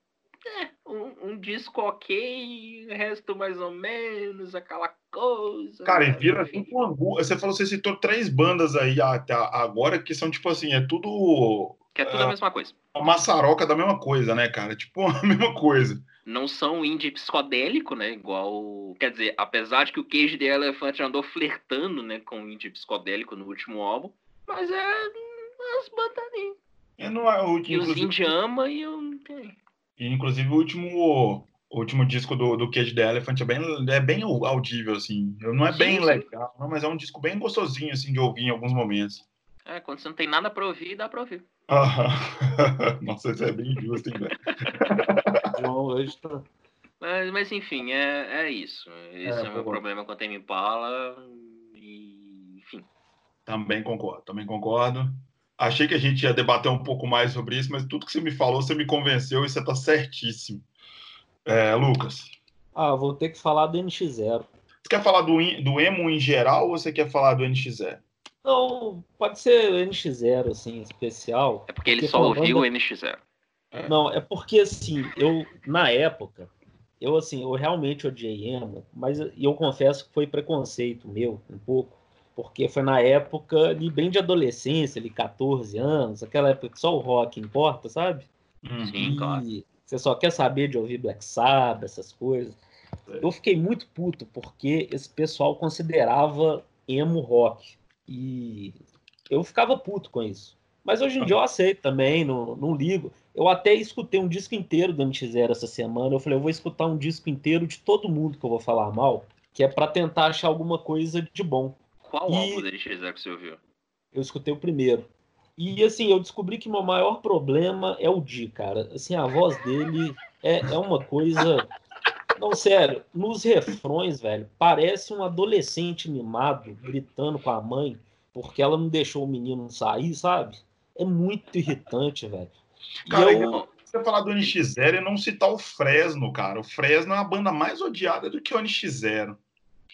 É, um, um, disco ok, o resto mais ou menos, aquela coisa. Cara, e vira tipo uma. Você falou, você citou três bandas aí até agora que são tipo assim, é tudo. Que é tudo a mesma coisa. A maçaroca da mesma coisa, né, cara? Tipo a mesma coisa. Não são indie psicodélico, né? Igual. Quer dizer, apesar de que o Cage the Elephant andou flertando, né, com o indie psicodélico no último álbum, mas é as bandas ali. É, não é o E os indie ama e eu. E, inclusive, o último, o último disco do, do Cage the Elephant é bem, é bem audível, assim. Não é sim, bem sim. legal, não, mas é um disco bem gostosinho, assim, de ouvir em alguns momentos. É, quando você não tem nada pra ouvir, dá pra ouvir. Nossa, isso é bem justo, hein, velho? hoje tá... Mas, mas enfim, é, é isso. Esse é, é o meu problema com a Tame Impala. E, enfim. Também concordo, também concordo. Achei que a gente ia debater um pouco mais sobre isso, mas tudo que você me falou, você me convenceu e você está certíssimo. É, Lucas. Ah, vou ter que falar do NX0. Você quer falar do, do emo em geral ou você quer falar do NX0? Não, pode ser o NX0, assim, especial. É porque ele porque só ouviu banda... o NX0. É. Não, é porque, assim, eu, na época, eu, assim, eu realmente odiei emo, mas eu confesso que foi preconceito meu, um pouco porque foi na época ali bem de adolescência, ali 14 anos, aquela época que só o rock importa, sabe? Uhum. Sim, claro. você só quer saber de ouvir Black Sabbath, essas coisas. É. Eu fiquei muito puto porque esse pessoal considerava emo rock. E eu ficava puto com isso. Mas hoje em dia eu aceito também, não, não ligo. Eu até escutei um disco inteiro do NX0 essa semana. Eu falei, eu vou escutar um disco inteiro de todo mundo que eu vou falar mal, que é para tentar achar alguma coisa de bom. Qual e... álbum dele que você ouviu? Eu escutei o primeiro. E assim, eu descobri que meu maior problema é o Di, cara. Assim, a voz dele é, é uma coisa. Não, sério, nos refrões, velho, parece um adolescente mimado gritando com a mãe porque ela não deixou o menino sair, sabe? É muito irritante, velho. Cara, eu... você falar do NX0 e não citar o Fresno, cara. O Fresno é a banda mais odiada do que o NX0.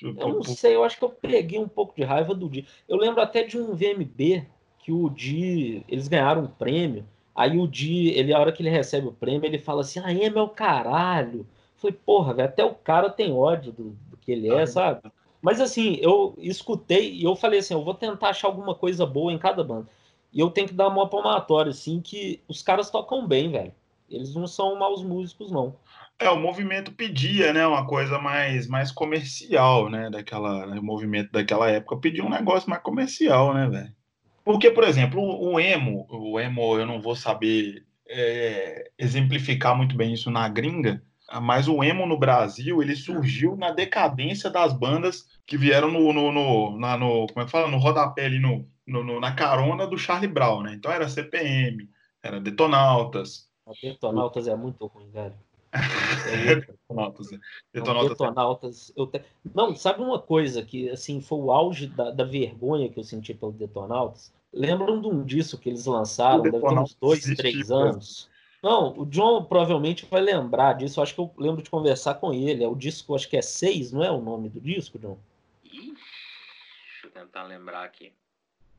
Eu não sei, eu acho que eu peguei um pouco de raiva do Di. Eu lembro até de um VMB que o Di, eles ganharam um prêmio. Aí o Di, ele, a hora que ele recebe o prêmio, ele fala assim: Ah, é meu caralho. Eu falei, porra, velho, até o cara tem ódio do, do que ele é, ah, sabe? Mas assim, eu escutei e eu falei assim: eu vou tentar achar alguma coisa boa em cada banda. E eu tenho que dar uma palmatória, assim, que os caras tocam bem, velho. Eles não são maus músicos, não. É, o movimento pedia, né, uma coisa mais, mais comercial, né, daquela, o movimento daquela época pedia um negócio mais comercial, né, velho. Porque, por exemplo, o, o, emo, o emo, eu não vou saber é, exemplificar muito bem isso na gringa, Mas o emo no Brasil, ele surgiu na decadência das bandas que vieram no, no, no, na, no como é que fala? No rodapé ali, no, no, na carona do Charlie Brown, né? Então era CPM, era Detonautas. A Detonautas é muito ruim, velho. É Detonautas. É. Detonautas. Detonautas eu te... Não, sabe uma coisa que assim foi o auge da, da vergonha que eu senti pelo Detonautas? Lembram de um disco que eles lançaram, deve ter uns dois, três anos. Não, o John provavelmente vai lembrar disso. Eu acho que eu lembro de conversar com ele. É o disco, acho que é seis, não é o nome do disco, John? Ixi, deixa eu tentar lembrar aqui.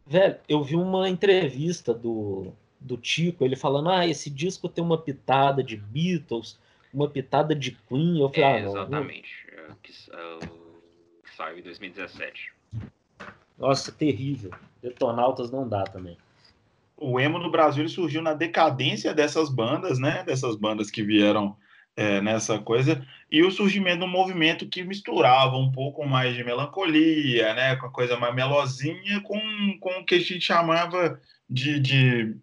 Velho, eu vi uma entrevista do, do Tico, ele falando: ah, esse disco tem uma pitada de Beatles, uma pitada de Queen. Eu falei, é, ah, não, exatamente. Não. É, que, uh, que saiu em 2017. Nossa, terrível. Detonautas não dá também o emo no Brasil ele surgiu na decadência dessas bandas, né? Dessas bandas que vieram é, nessa coisa e o surgimento de um movimento que misturava um pouco mais de melancolia, né? Com a coisa mais melosinha, com, com o que a gente chamava de, de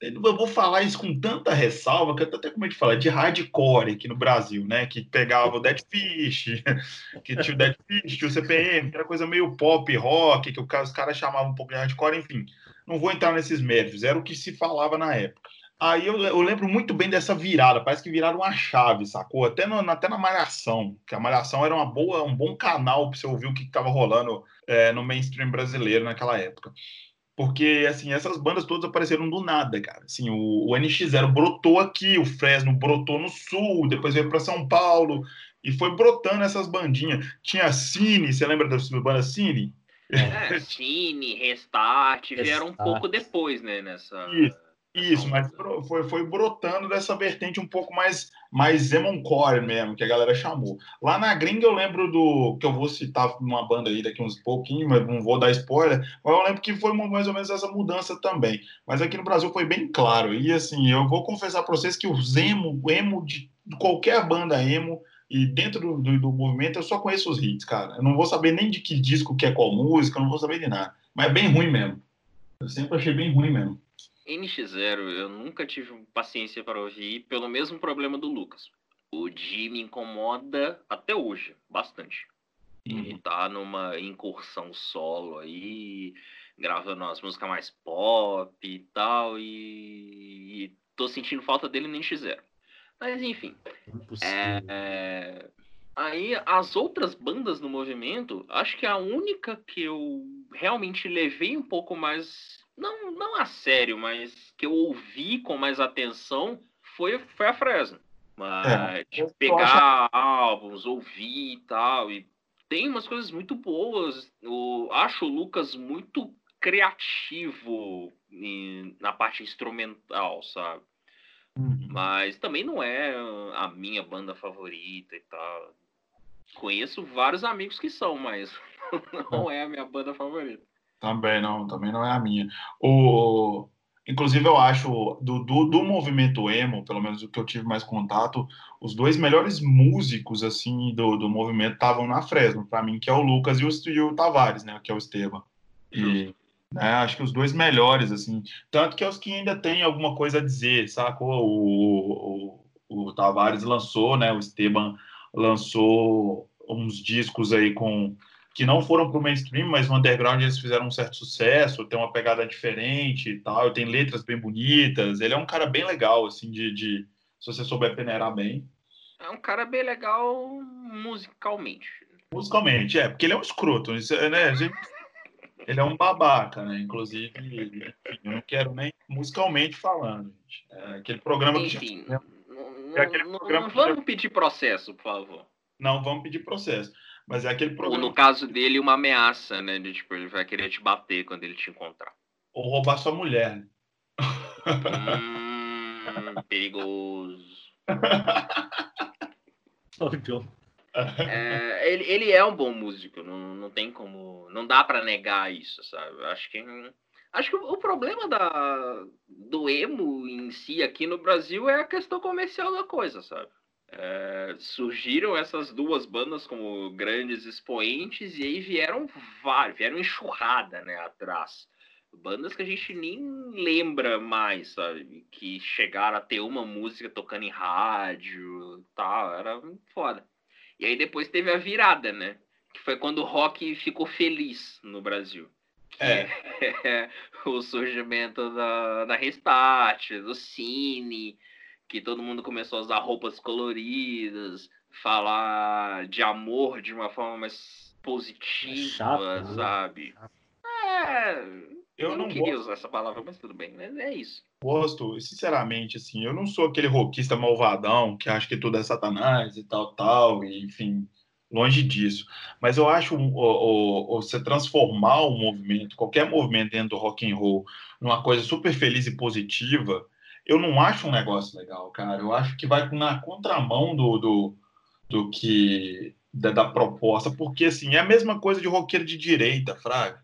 eu vou falar isso com tanta ressalva que eu até como é que fala de hardcore aqui no Brasil, né? Que pegava o Dead Fish, que tinha o Dead Fish, tinha o CPM, que era coisa meio pop rock, que os caras chamavam um pouco de hardcore, enfim. Não vou entrar nesses méritos, era o que se falava na época. Aí eu, eu, lembro muito bem dessa virada, parece que viraram uma chave, sacou? Até, no, até na Malhação, que a Malhação era uma boa, um bom canal para você ouvir o que estava rolando é, no mainstream brasileiro naquela época. Porque, assim, essas bandas todas apareceram do nada, cara. Assim, o, o NX0 brotou aqui, o Fresno brotou no Sul, depois veio para São Paulo, e foi brotando essas bandinhas. Tinha a Cine, você lembra da banda Cine? É, Cine, Restart, vieram um pouco depois, né, nessa... Isso, isso mas foi, foi brotando dessa vertente um pouco mais, mais Emoncore mesmo, que a galera chamou. Lá na gringa eu lembro do, que eu vou citar uma banda aí daqui uns pouquinho, mas não vou dar spoiler, mas eu lembro que foi mais ou menos essa mudança também. Mas aqui no Brasil foi bem claro, e assim, eu vou confessar para vocês que o emo, o emo de qualquer banda emo, e dentro do, do, do, movimento eu só conheço os hits, cara. Eu não vou saber nem de que disco que é qual música, eu não vou saber de nada. Mas é bem ruim mesmo. Eu sempre achei bem ruim mesmo. NX0 eu nunca tive paciência para ouvir, pelo mesmo problema do Lucas. O Di me incomoda até hoje, bastante. Uhum. Ele tá numa incursão solo aí, gravando umas músicas mais pop e tal, e, e tô sentindo falta dele no NX0. Mas enfim. É, é, aí as outras bandas no movimento, acho que a única que eu realmente levei um pouco mais. Não, não a sério, mas que eu ouvi com mais atenção foi, foi a Fresno. Mas é, pegar acho... álbuns, ouvir e tal. E tem umas coisas muito boas. Eu acho o Lucas muito criativo na parte instrumental, sabe? Uhum. Mas também não é a minha banda favorita e tal. Conheço vários amigos que são, mas não é a minha banda favorita. Também não, também não é a minha. O, inclusive, eu acho do, do, do movimento emo, pelo menos o que eu tive mais contato, os dois melhores músicos assim do, do movimento estavam na Fresno, para mim, que é o Lucas e o, e o Tavares, né, que é o Esteban. E, né? Acho que os dois melhores, assim. Tanto que é os que ainda têm alguma coisa a dizer, sacou? O, o, o Tavares lançou, né? O Esteban lançou uns discos aí com que não foram para o mainstream, mas no underground eles fizeram um certo sucesso, tem uma pegada diferente e tal, tem letras bem bonitas. Ele é um cara bem legal, assim, de, de se você souber peneirar bem. É um cara bem legal musicalmente. Musicalmente, é, porque ele é um escroto, né? A gente ele é um babaca, né? Inclusive, enfim, eu não quero nem musicalmente falando, gente. É aquele programa enfim, que. Enfim, é aquele programa não vamos já... pedir processo, por favor. Não, vamos pedir processo. Mas é aquele programa. Ou no caso dele, uma ameaça, né? De tipo, ele vai querer te bater quando ele te encontrar. Ou roubar sua mulher. Né? Hum, perigoso. oh. É, ele, ele é um bom músico, não, não tem como. Não dá para negar isso, sabe? Acho que. Acho que o problema da, do emo em si aqui no Brasil é a questão comercial da coisa, sabe? É, surgiram essas duas bandas como grandes expoentes e aí vieram vários, vieram enxurrada né, atrás. bandas que a gente nem lembra mais, sabe? Que chegaram a ter uma música tocando em rádio tal, era foda. E aí depois teve a virada, né? Que foi quando o rock ficou feliz no Brasil. É. é o surgimento da, da Restart, do Cine, que todo mundo começou a usar roupas coloridas, falar de amor de uma forma mais positiva, é chato, né? sabe? É, eu, eu não, não queria gosto. usar essa palavra, mas tudo bem, mas é isso. Gosto, sinceramente, assim, eu não sou aquele rockista malvadão que acha que tudo é satanás e tal, tal, e, enfim, longe disso. Mas eu acho o, você transformar o movimento, qualquer movimento dentro do rock and roll, numa coisa super feliz e positiva, eu não acho um negócio legal, cara. Eu acho que vai na contramão do, do, do que da, da, proposta, porque assim é a mesma coisa de roqueiro de direita, fraga.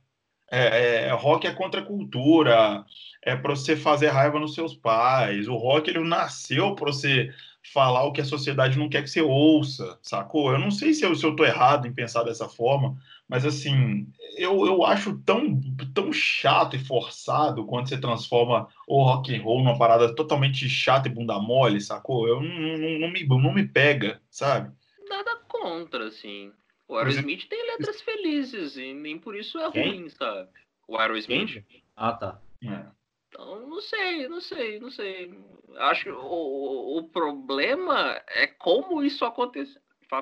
É, é, rock é contra a cultura, é para você fazer raiva nos seus pais. O rock ele nasceu para você falar o que a sociedade não quer que você ouça, sacou? Eu não sei se eu, se eu tô errado em pensar dessa forma, mas assim, eu, eu acho tão, tão chato e forçado quando você transforma o rock and roll numa parada totalmente chata e bunda mole, sacou? Eu não, não, não me, não me pega, sabe? Nada contra, assim. O Aerosmith tem letras felizes e nem por isso é Quem? ruim, sabe? O Aerosmith. Ah, tá. É. Então, não sei, não sei, não sei. Acho que o, o problema é como isso aconteceu.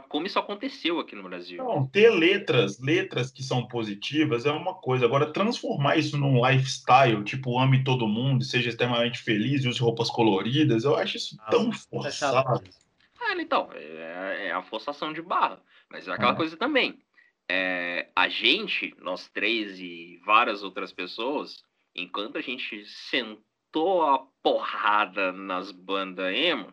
Como isso aconteceu aqui no Brasil. Não, ter letras, letras que são positivas é uma coisa. Agora, transformar isso num lifestyle, tipo, ame todo mundo, seja extremamente feliz e use roupas coloridas, eu acho isso Nossa, tão é forçado. Ah, então, é, é, a forçação de barra. Mas é aquela é. coisa também. É, a gente, nós três e várias outras pessoas, enquanto a gente sentou a porrada nas bandas emo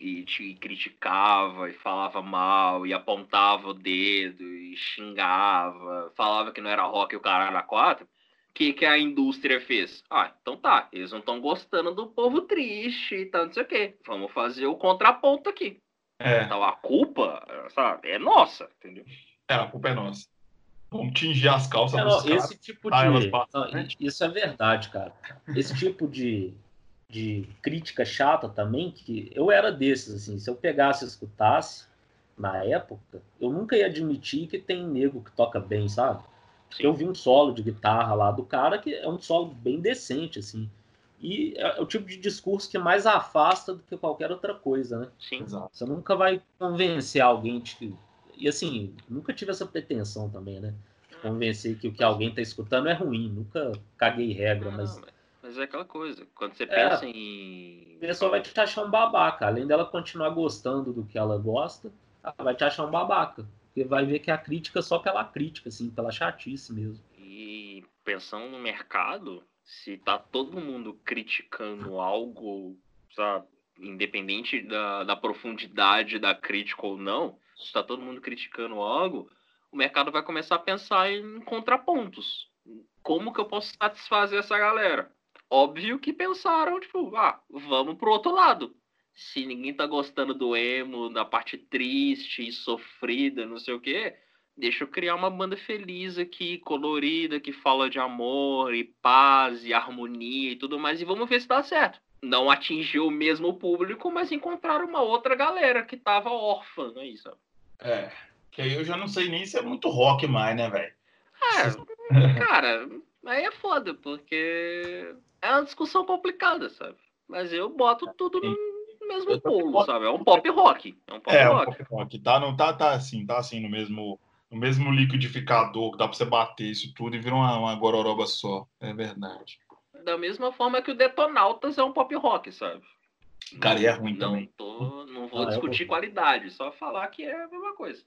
e te criticava e falava mal e apontava o dedo e xingava, falava que não era rock e o caralho a quatro, o que, que a indústria fez? Ah, então tá, eles não estão gostando do povo triste e tal, não sei o quê. Vamos fazer o contraponto aqui. É. Então a culpa, sabe, é nossa, entendeu? É, a culpa é nossa. Vamos tingir as calças não, Esse tipo de. Não, isso é verdade, cara. Esse tipo de, de crítica chata também, que eu era desses, assim, se eu pegasse e escutasse na época, eu nunca ia admitir que tem nego que toca bem, sabe? Sim. Eu vi um solo de guitarra lá do cara que é um solo bem decente, assim. E é, é o tipo de discurso que mais afasta do que qualquer outra coisa, né? Sim. Você nunca vai convencer alguém de que e assim, nunca tive essa pretensão também, né? Convencer que o que alguém tá escutando é ruim. Nunca caguei regra, mas. Mas é aquela coisa. Quando você é. pensa é, em. A pessoa vai te achar um babaca. Além dela continuar gostando do que ela gosta, ela vai te achar um babaca. Porque vai ver que é a crítica só pela crítica, assim, pela chatice mesmo. E pensando no mercado, se tá todo mundo criticando algo, sabe? Independente da, da profundidade da crítica ou não, está todo mundo criticando algo, o mercado vai começar a pensar em contrapontos. Como que eu posso satisfazer essa galera? Óbvio que pensaram, tipo, ah, vamos pro outro lado. Se ninguém tá gostando do emo, da parte triste e sofrida, não sei o quê, deixa eu criar uma banda feliz aqui, colorida, que fala de amor e paz e harmonia e tudo mais, e vamos ver se dá certo. Não atingiu o mesmo público, mas encontraram uma outra galera que tava órfã, não é isso? É. Que aí eu já não sei nem se é muito rock mais, né, velho? É, cara, aí é foda, porque é uma discussão complicada, sabe? Mas eu boto tudo no mesmo bolo, sabe? É um pop rock. É um pop é, rock. Um pop rock. Tá, não, tá, tá assim, tá assim no mesmo, no mesmo liquidificador que dá pra você bater isso tudo e vira uma, uma gororoba só. É verdade. Da mesma forma que o Detonautas é um pop rock, sabe? Cara, e é ruim não também. Tô, não vou ah, discutir vou... qualidade, só falar que é a mesma coisa.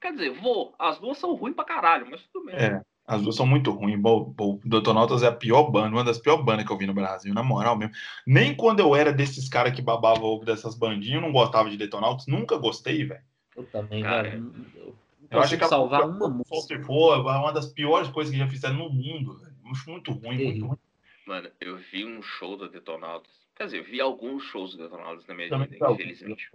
Quer dizer, vou. As duas são ruins pra caralho, mas tudo bem. É, as duas são muito ruins. O Doutor é a pior banda, uma das piores bandas que eu vi no Brasil, na moral mesmo. Nem quando eu era desses caras que babavam ovo dessas bandinhas, eu não gostava de Detonautas, nunca gostei, velho. Eu também, cara. Eu, eu acho que salvar a, uma música. For, é uma das piores coisas que já fizeram no mundo, velho. Acho muito ruim, muito ruim. Mano, eu vi um show do Detonautas Quer dizer, eu vi alguns shows detonados na minha Também vida, infelizmente.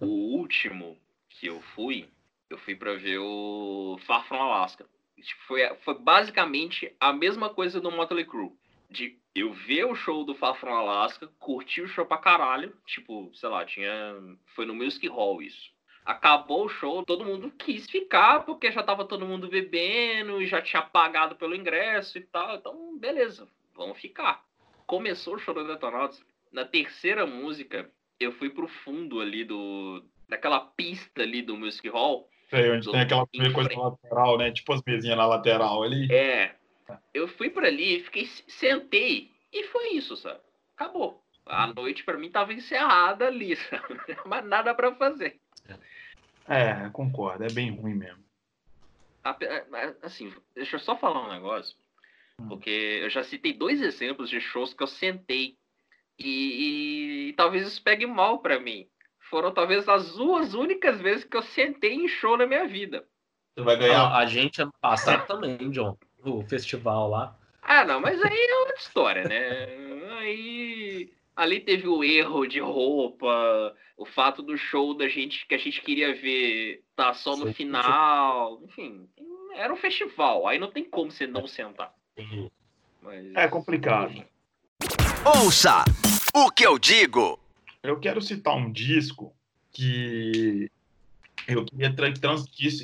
O último que eu fui, eu fui para ver o Far From Alaska. Tipo, foi, foi basicamente a mesma coisa do Motley Crue. De eu ver o show do Far From Alaska, curti o show pra caralho. Tipo, sei lá, tinha. Foi no Music Hall isso. Acabou o show, todo mundo quis ficar, porque já tava todo mundo bebendo, já tinha pagado pelo ingresso e tal. Então, beleza, vamos ficar. Começou o show do Detonautas. Na terceira música, eu fui pro fundo ali do. daquela pista ali do Music Hall. Sei, onde tem aquela coisa lateral, né? Tipo as mesinhas na lateral ali. É. Eu fui para ali, fiquei, sentei e foi isso, sabe? Acabou. A noite para mim tava encerrada ali, sabe? Mas nada para fazer. É, concordo, é bem ruim mesmo. Assim, deixa eu só falar um negócio. Hum. Porque eu já citei dois exemplos de shows que eu sentei. E, e, e talvez isso pegue mal para mim. Foram talvez as duas únicas vezes que eu sentei em show na minha vida. Você vai ganhar. A, a gente ano passado também, John. O festival lá. Ah, não, mas aí é outra história, né? Aí ali teve o erro de roupa, o fato do show da gente que a gente queria ver tá só no Sim. final, enfim, era um festival, aí não tem como você não sentar. Mas... É complicado. Ouça o que eu digo. Eu quero citar um disco que eu queria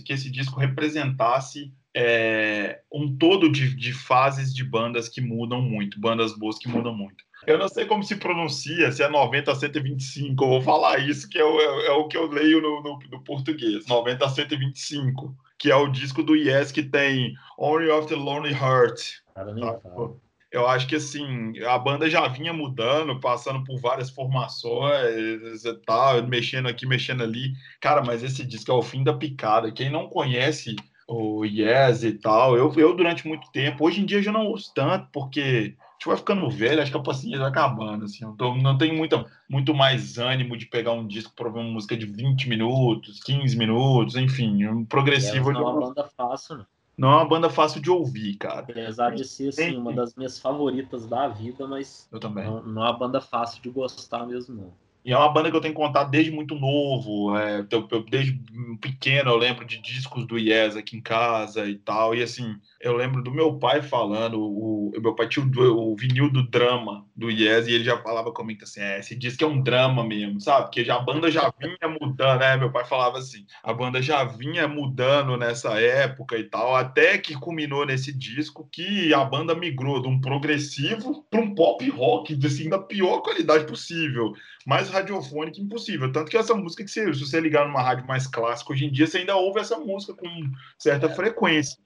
que esse disco representasse é, um todo de, de, fases de bandas que mudam muito, bandas boas que mudam muito. Eu não sei como se pronuncia, se é 90 a 125, eu vou falar isso, que é o, é, é o que eu leio no, no, no, português, 90 a 125, que é o disco do Yes que tem Only of the Lonely Heart. Cara, tá? Eu acho que assim, a banda já vinha mudando, passando por várias formações e tal, mexendo aqui, mexendo ali. Cara, mas esse disco é o fim da picada. Quem não conhece o Yes e tal. Eu, eu durante muito tempo, hoje em dia já não uso tanto, porque a gente vai ficando velho, acho que a paciência vai acabando, assim, não, tô, não tenho muita, muito mais ânimo de pegar um disco para ver uma música de 20 minutos, 15 minutos, enfim, um progressivo. não é uma banda fácil, não. Não é uma banda fácil de ouvir, cara. Apesar de ser, assim, uma das minhas favoritas da vida, mas eu também. Não, não é uma banda fácil de gostar mesmo, não. E é uma banda que eu tenho contato desde muito novo, é, eu, eu, desde pequeno eu lembro de discos do Yes aqui em casa e tal. E assim, eu lembro do meu pai falando, o, meu pai tinha o, o vinil do drama do Yes e ele já falava comigo assim: é, esse disco é um drama mesmo, sabe? Porque já, a banda já vinha mudando, né? Meu pai falava assim: a banda já vinha mudando nessa época e tal, até que culminou nesse disco que a banda migrou de um progressivo para um pop rock, assim, da pior qualidade possível, mais radiofônica impossível. Tanto que essa música que você, se você ligar numa rádio mais clássica, hoje em dia você ainda ouve essa música com certa é. frequência.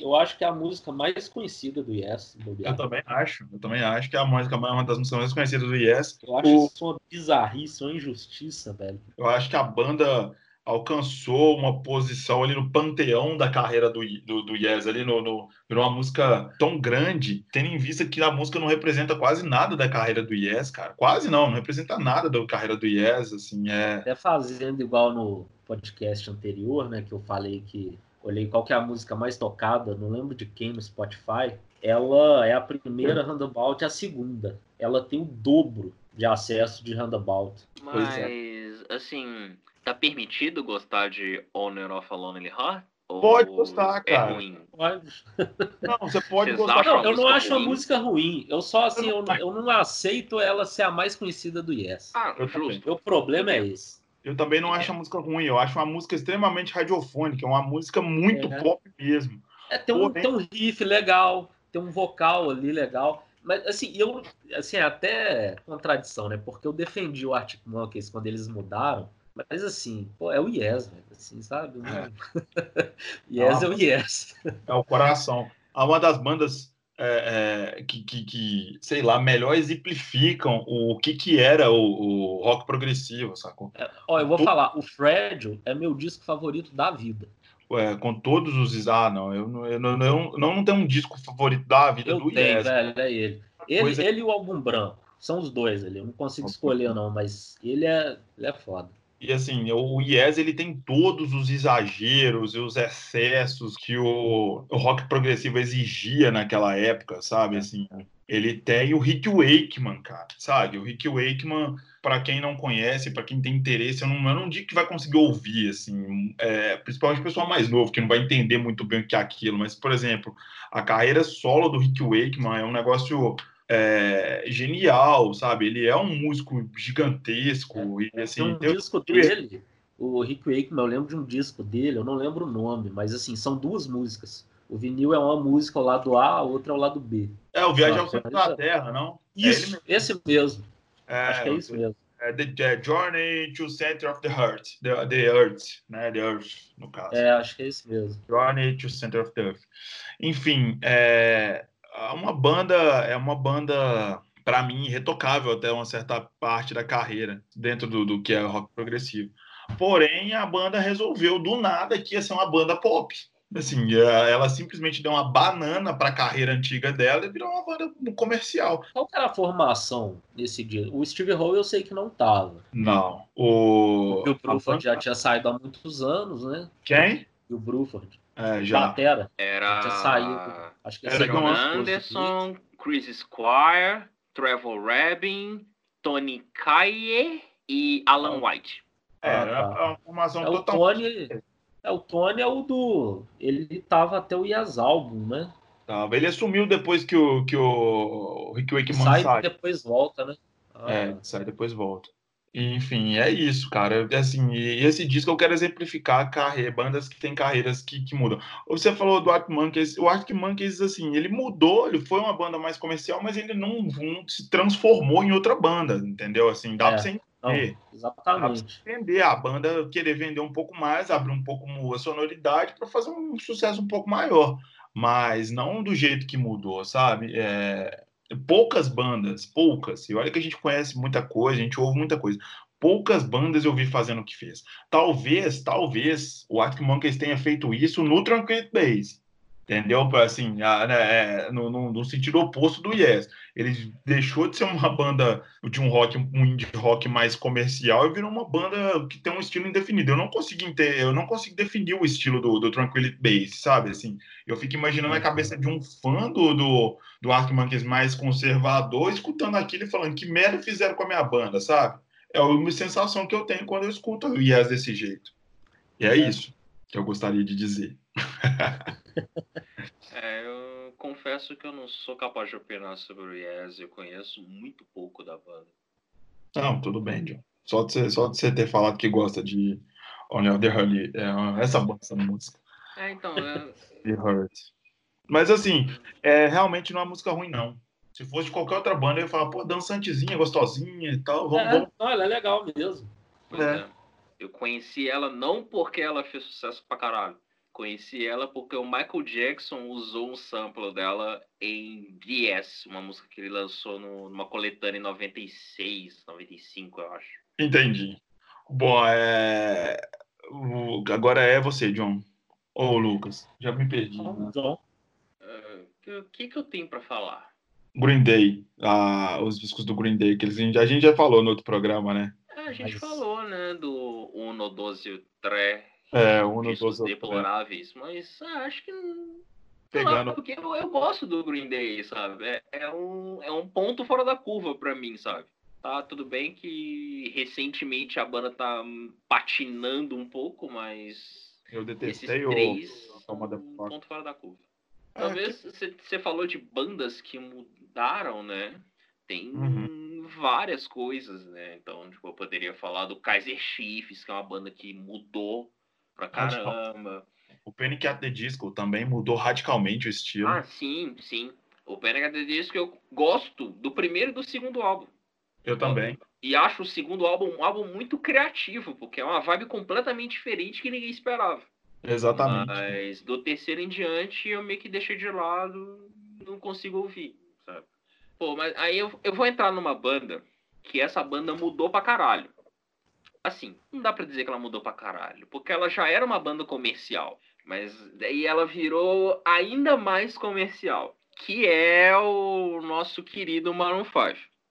Eu acho que é a música mais conhecida do Yes. Eu também acho. Eu também acho que é a música uma das músicas mais conhecidas do Yes. Eu acho o... isso uma bizarrice, uma injustiça, velho. Eu acho que a banda alcançou uma posição ali no panteão da carreira do, do, do Yes, ali no, no, uma música tão grande, tendo em vista que a música não representa quase nada da carreira do Yes, cara. Quase não, não representa nada da carreira do Yes, assim, é... Até fazendo igual no podcast anterior, né, que eu falei que olhei qual que é a música mais tocada, não lembro de quem no Spotify. Ela é a primeira Roundabout e a segunda. Ela tem o dobro de acesso de Roundabout. É. Mas, é. assim, tá permitido gostar de Honor of a Lonely Heart? Pode gostar, é cara. É ruim? Pode. Não, você pode Vocês gostar. Não, eu não acho ruim? a música ruim. Eu só, assim, eu, eu, não aceito ela ser a mais conhecida do Yes. Ah, justo. O problema é esse. Eu também não acho a música ruim, eu acho uma música extremamente radiofônica, é uma música muito é. pop mesmo. É, tem, um, tem um riff legal, tem um vocal ali legal. Mas, assim, eu, assim, é até contradição, né? Porque eu defendi o Arctic Monkeys quando eles mudaram, mas, assim, pô, é o Yes, velho, assim, sabe? É. yes é, é o Yes. É o coração. Uma das bandas é, é, que, que, que, sei lá, melhor exemplificam o que, que era o, o rock progressivo, sacou? É, ó, eu vou falar, o Fragile é meu disco favorito da vida. Ué, com todos os. Ah, não, eu, eu, eu, não, não tenho um disco favorito da vida eu do tenho, yes. velho, é ele. Ele, ele e o álbum branco. São os dois ali. Eu não consigo escolher, não, mas ele é, ele é foda. E assim, o Yes ele tem todos os exageros e os excessos que o, o rock progressivo exigia naquela época, sabe? É. Assim, ele tem o Rick Wakeman, cara, sabe? O Rick Wakeman, para quem não conhece, para quem tem interesse, eu não, eu não digo que vai conseguir ouvir, assim, é, principalmente o pessoal mais novo, que não vai entender muito bem o que é aquilo, mas, por exemplo, a carreira solo do Rick Wakeman é um negócio é, genial, sabe? Ele é um músico gigantesco. É, e, assim, tem um tem disco dele, o Rick Wakeman, eu lembro de um disco dele, eu não lembro o nome, mas assim, são duas músicas o vinil é uma música ao lado A, a outra ao lado B. É, o Viagem ao Centro da Terra, não? Isso, é esse mesmo. É, Acho que é isso mesmo. É the, the, Journey to Center of the Heart, the, the Earth, né? The Earth, no caso. É, acho que é isso mesmo. Journey to Center of the Earth. Enfim, é uma banda, é uma banda para mim irretocável até uma certa parte da carreira dentro do, do que é rock progressivo. Porém, a banda resolveu do nada que ia ser uma banda pop. Assim, é, ela simplesmente deu uma banana para a carreira antiga dela e virou uma banda comercial. Qual era a formação nesse dia? O Steve Howe eu sei que não tava. Não. O, o Bruford já tinha saído há muitos anos, né? Quem? O Bruford. É, já. Batera. Era. Já saiu. Acho que era John Anderson, Chris Squire, Trevor Rabin, Tony Kaye e Alan White. É, era ah, tá. uma formação é, totalmente. Tony, é, o Tony é o do. Ele tava até o Ias Album, né? Tava. Ele assumiu depois que o, que o Rick Wakeman sai. Sai depois volta, né? Ah. É, sai depois volta. Enfim, é isso, cara. Assim, e esse disco eu quero exemplificar carreira, bandas que têm carreiras que, que mudam. Você falou do Arctic Monkeys. O Arctic Monkeys, assim, ele mudou, ele foi uma banda mais comercial, mas ele não, não se transformou em outra banda, entendeu? Assim, dá é. pra você não, exatamente. Entender a banda querer vender um pouco mais, abrir um pouco a sonoridade para fazer um sucesso um pouco maior, mas não do jeito que mudou, sabe? É, poucas bandas, poucas. E olha que a gente conhece muita coisa, a gente ouve muita coisa. Poucas bandas eu vi fazendo o que fez. Talvez, talvez o Arctic Monkeys tenha feito isso no Tranquility Base entendeu? Assim, né, é, no, no, no, sentido oposto do Yes. Ele deixou de ser uma banda de um rock, um indie rock mais comercial e virou uma banda que tem um estilo indefinido. Eu não consigo entender, eu não consigo definir o estilo do, do Tranquility Base, sabe? Assim, eu fico imaginando a cabeça de um fã do, do, do Arctic Monkeys mais conservador, escutando aquilo e falando que merda fizeram com a minha banda, sabe? É uma sensação que eu tenho quando eu escuto o Yes desse jeito. E é, é. isso que eu gostaria de dizer. é, eu confesso que eu não sou capaz de opinar sobre o Yes, eu conheço muito pouco da banda. Não, tudo bem, John. Só de você, só de você ter falado que gosta de Only the Honey, é, essa bosta na música. É, então. É... Hurt. Mas assim, é, realmente não é uma música ruim, não. Se fosse de qualquer outra banda, eu ia falar, pô, dançantezinha, gostosinha e tal. Vamos, é, vamos... Não, ela é legal mesmo. É. é. Eu conheci ela não porque ela fez sucesso pra caralho, Conheci ela porque o Michael Jackson usou um sample dela em BS, uma música que ele lançou no, numa coletânea em 96, 95, eu acho. Entendi. Bom, é... agora é você, John. Ou Lucas. Já me perdi. Né? John. Uh, o que, que eu tenho para falar? Green Day, ah, os discos do Green Day, que eles, a gente já falou no outro programa, né? É, a gente Mas... falou, né, do Uno, 12, 3, é, um dos deploráveis, mas ah, acho que Pegando... Lá, porque eu, eu, gosto do Green Day, sabe? É, é, um, é um ponto fora da curva para mim, sabe? Tá, tudo bem que recentemente a banda tá patinando um pouco, mas. Eu detestei esses três, o. Um ponto fora da curva. É, Talvez você que... falou de bandas que mudaram, né? Tem uhum. várias coisas, né? Então, tipo, eu poderia falar do Kaiser Chiefs, que é uma banda que mudou pra caramba. O Panic at the Disco também mudou radicalmente o estilo. Ah, sim, sim. O Panic at the Disco eu gosto do primeiro e do segundo álbum. Eu também. E acho o segundo álbum um álbum muito criativo, porque é uma vibe completamente diferente que ninguém esperava. Exatamente. Mas do terceiro em diante eu meio que deixei de lado, não consigo ouvir, sabe? Pô, mas aí eu, eu vou entrar numa banda que essa banda mudou pra caralho assim, não dá para dizer que ela mudou pra caralho, porque ela já era uma banda comercial, mas daí ela virou ainda mais comercial, que é o nosso querido Maroon 5.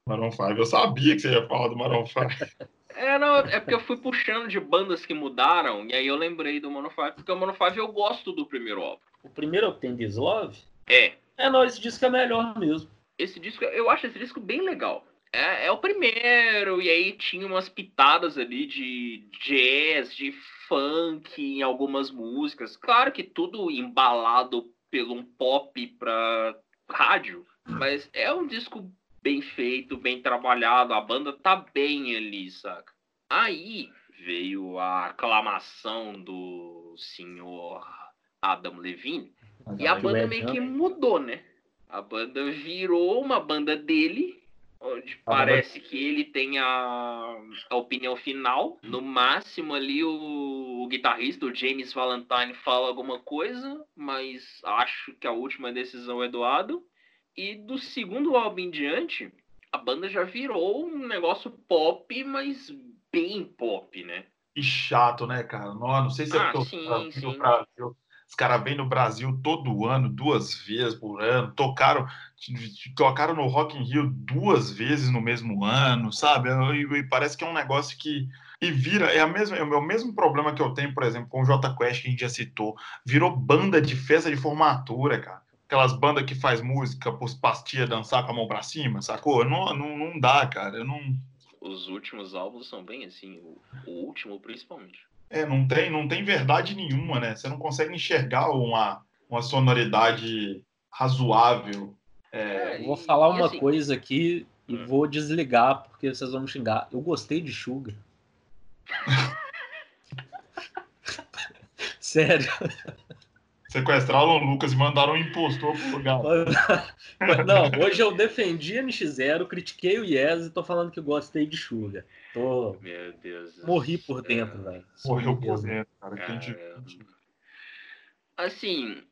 Maroon 5, eu sabia que você ia falar do Maroon 5. É, não, é porque eu fui puxando de bandas que mudaram, e aí eu lembrei do Maroon 5, porque o Maroon 5 eu gosto do primeiro álbum. O primeiro é o Tem This Love? É. É, não, esse disco é melhor mesmo. esse disco, eu acho esse disco bem legal. É, é o primeiro, e aí tinha umas pitadas ali de jazz, de funk em algumas músicas. Claro que tudo embalado pelo um pop pra rádio, mas é um disco bem feito, bem trabalhado, a banda tá bem ali, saca? Aí veio a aclamação do senhor Adam Levine, e a banda meio que mudou, né? A banda virou uma banda dele, onde parece que ele tem a, a opinião final. No máximo ali o, o, guitarrista, o James Valentine, fala alguma coisa, mas acho que a última decisão é do Adam. E do segundo álbum em diante, a banda já virou um negócio pop, mas bem pop, né? E chato, né, cara? Não, não sei se é ah, porque sim, sim. Brasil os caras vêm no Brasil todo ano, duas vezes por ano, tocaram, tocaram no Rock in Rio duas vezes no mesmo ano, sabe? E, e parece que é um negócio que e vira, é, a mesma, é o mesmo problema que eu tenho, por exemplo, com o J Quest que a gente já citou. Virou banda de festa de formatura, cara. Aquelas bandas que faz música pros pastia dançar com a mão pra cima, sacou? Não, não, não dá, cara. Eu não... Os últimos álbuns são bem assim, o, o último principalmente. É, não tem, não tem verdade nenhuma, né? Você não consegue enxergar uma, uma sonoridade razoável. É... Vou falar uma assim... coisa aqui e hum. vou desligar porque vocês vão me xingar. Eu gostei de Suga. Sério. Sequestraram o Lucas e mandaram um impostor pro lugar. Não, hoje eu defendi NX0, critiquei o Yes e tô falando que gostei de Suga. Tô... Meu Deus. Morri por dentro, velho. Morreu por dentro, cara. Assim,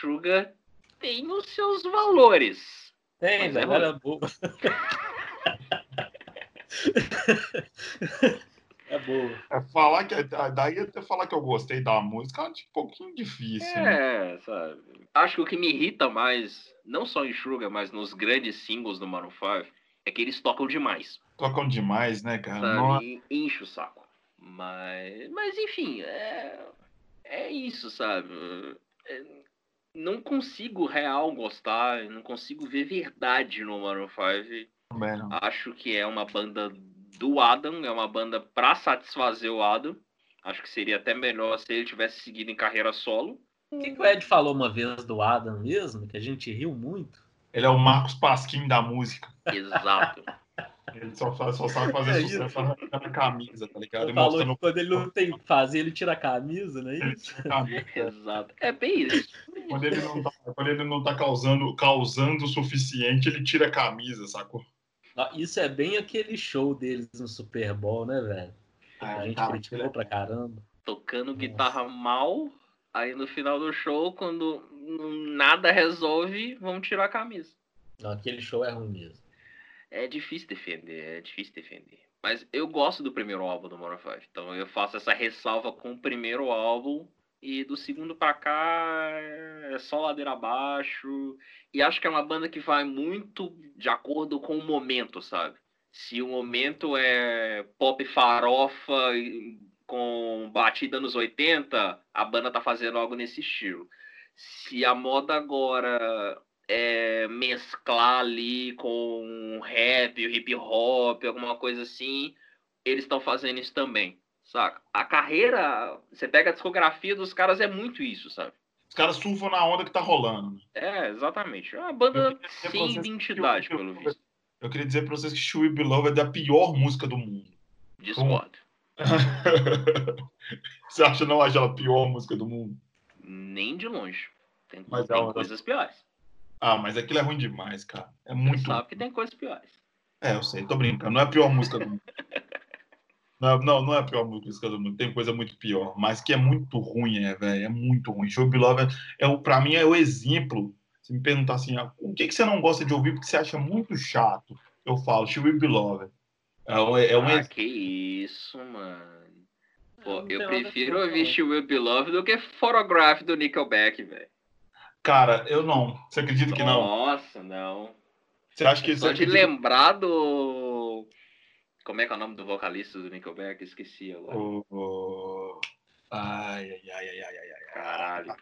Suga tem os seus valores. Tem, velho. É era boa. É boa. É, falar que, daí até falar que eu gostei da música é um pouquinho difícil. É, né? sabe? Acho que o que me irrita mais, não só em Sugar, mas nos grandes singles do Maroon 5, é que eles tocam demais. Tocam demais, né, cara? Sabe? Enche o saco. Mas, mas enfim, é, é isso, sabe? É, não consigo real gostar, não consigo ver verdade no Maroon 5. Acho que é uma banda do Adam, é uma banda para satisfazer o Adam. Acho que seria até melhor se ele tivesse seguido em carreira solo. O que, que o Ed falou uma vez do Adam mesmo, que a gente riu muito? Ele é o Marcos Pasquim da música. Exato. Ele só, só sabe fazer é sucesso na camisa, tá ligado? Ele falou que quando ele não tem o que fazer, ele tira a camisa, não é isso? Exato. É bem isso. Quando ele não tá, quando ele não tá causando, causando o suficiente, ele tira a camisa, sacou? Isso é bem aquele show deles no Super Bowl, né, velho? a gente tá, criticou pra caramba. Tocando Nossa. guitarra mal, aí no final do show, quando nada resolve, vão tirar a camisa. Não, aquele show é ruim mesmo. É difícil defender, é difícil defender. Mas eu gosto do primeiro álbum do Maroon 5, então eu faço essa ressalva com o primeiro álbum e do segundo para cá é só ladeira abaixo. E acho que é uma banda que vai muito de acordo com o momento, sabe? Se o momento é pop farofa com batida nos 80, a banda tá fazendo algo nesse estilo. Se a moda agora é mesclar ali com rap, hip hop, alguma coisa assim, eles estão fazendo isso também. Saca? A carreira, você pega a discografia dos caras, é muito isso, sabe? Os caras surfam na onda que tá rolando. É, exatamente. É uma banda sem identidade, que, pelo visto. Eu queria dizer pra vocês que Shui Beloved é a pior música do mundo. Discordo. você acha não acha a pior música do mundo? Nem de longe. Tem, mas tem é coisas piores. Ah, mas aquilo é ruim demais, cara. É muito. Você sabe que tem coisas piores. É, eu sei, tô brincando. Não é a pior música do mundo. Não, não, não é a pior música do mundo, tem coisa muito pior, mas que é muito ruim, é, velho, é muito ruim. Show Beloved, é, é, pra mim, é o exemplo. Se me perguntar assim, ah, o que, que você não gosta de ouvir porque você acha muito chato, eu falo, Show Beloved. É, é, é um ah, que isso, mano. Pô, eu prefiro ouvir She Will Be Loved do que Photograph do Nickelback, velho. Cara, eu não. Você acredita que não? Nossa, não. Você acha que Só de acredita... lembrar do como é que é o nome do vocalista do Nickelback? Esqueci agora. O, o... Ai, ai, ai, ai, ai, ai, Caralho.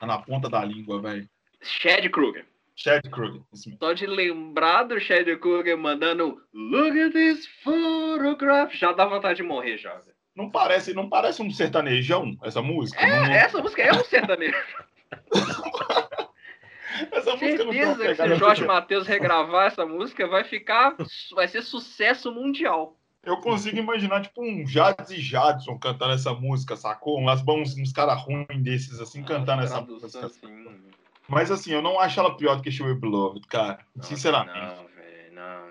Tá, na ponta da língua, velho. Chad Kruger. Chad Kruger. Só de lembrar do Chad Kruger mandando Look at this photograph, já dá vontade de morrer já, velho. Não parece, não parece um sertanejão essa música? É, não... essa música é um sertanejo. essa música não Certeza que se o Jorge Matheus regravar essa música, vai ficar. Vai ser sucesso mundial. Eu consigo imaginar, tipo, um Jades e Jadson cantando essa música, sacou? Umas, uns, uns caras ruins desses, assim, cantando essa música. assim, Mas, assim, eu não acho ela pior do que She Will Be Loved, cara. Nossa, Sinceramente. Não, velho, não.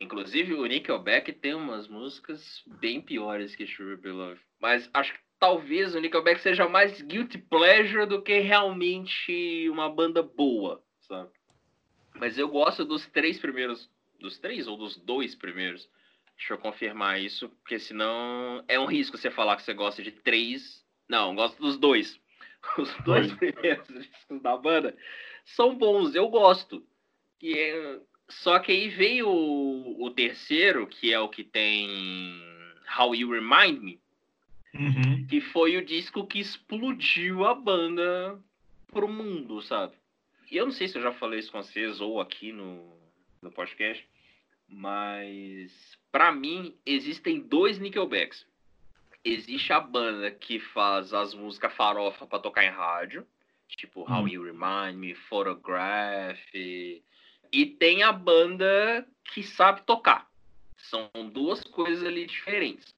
Inclusive, o Nickelback tem umas músicas bem piores que Sure Beloved. Mas acho que talvez o Nickelback seja mais guilty pleasure do que realmente uma banda boa, sabe? Mas eu gosto dos três primeiros. Dos três ou dos dois primeiros? Deixa eu confirmar isso, porque senão é um risco você falar que você gosta de três. Não, gosto dos dois. Os dois Dois. primeiros discos da banda são bons, eu gosto. E é- Só que aí veio o, o terceiro, que é o que tem How You Remind Me, Uhum. que foi o disco que explodiu a banda pro mundo, sabe? E eu não sei se eu já falei isso com vocês ou aqui no, no podcast, mas pra mim existem dois Nickelbacks. Existe a banda que faz as músicas farofa pra tocar em rádio, tipo How Hum. You Remind Me, Photograph, e tem a banda que sabe tocar. São duas coisas ali diferentes.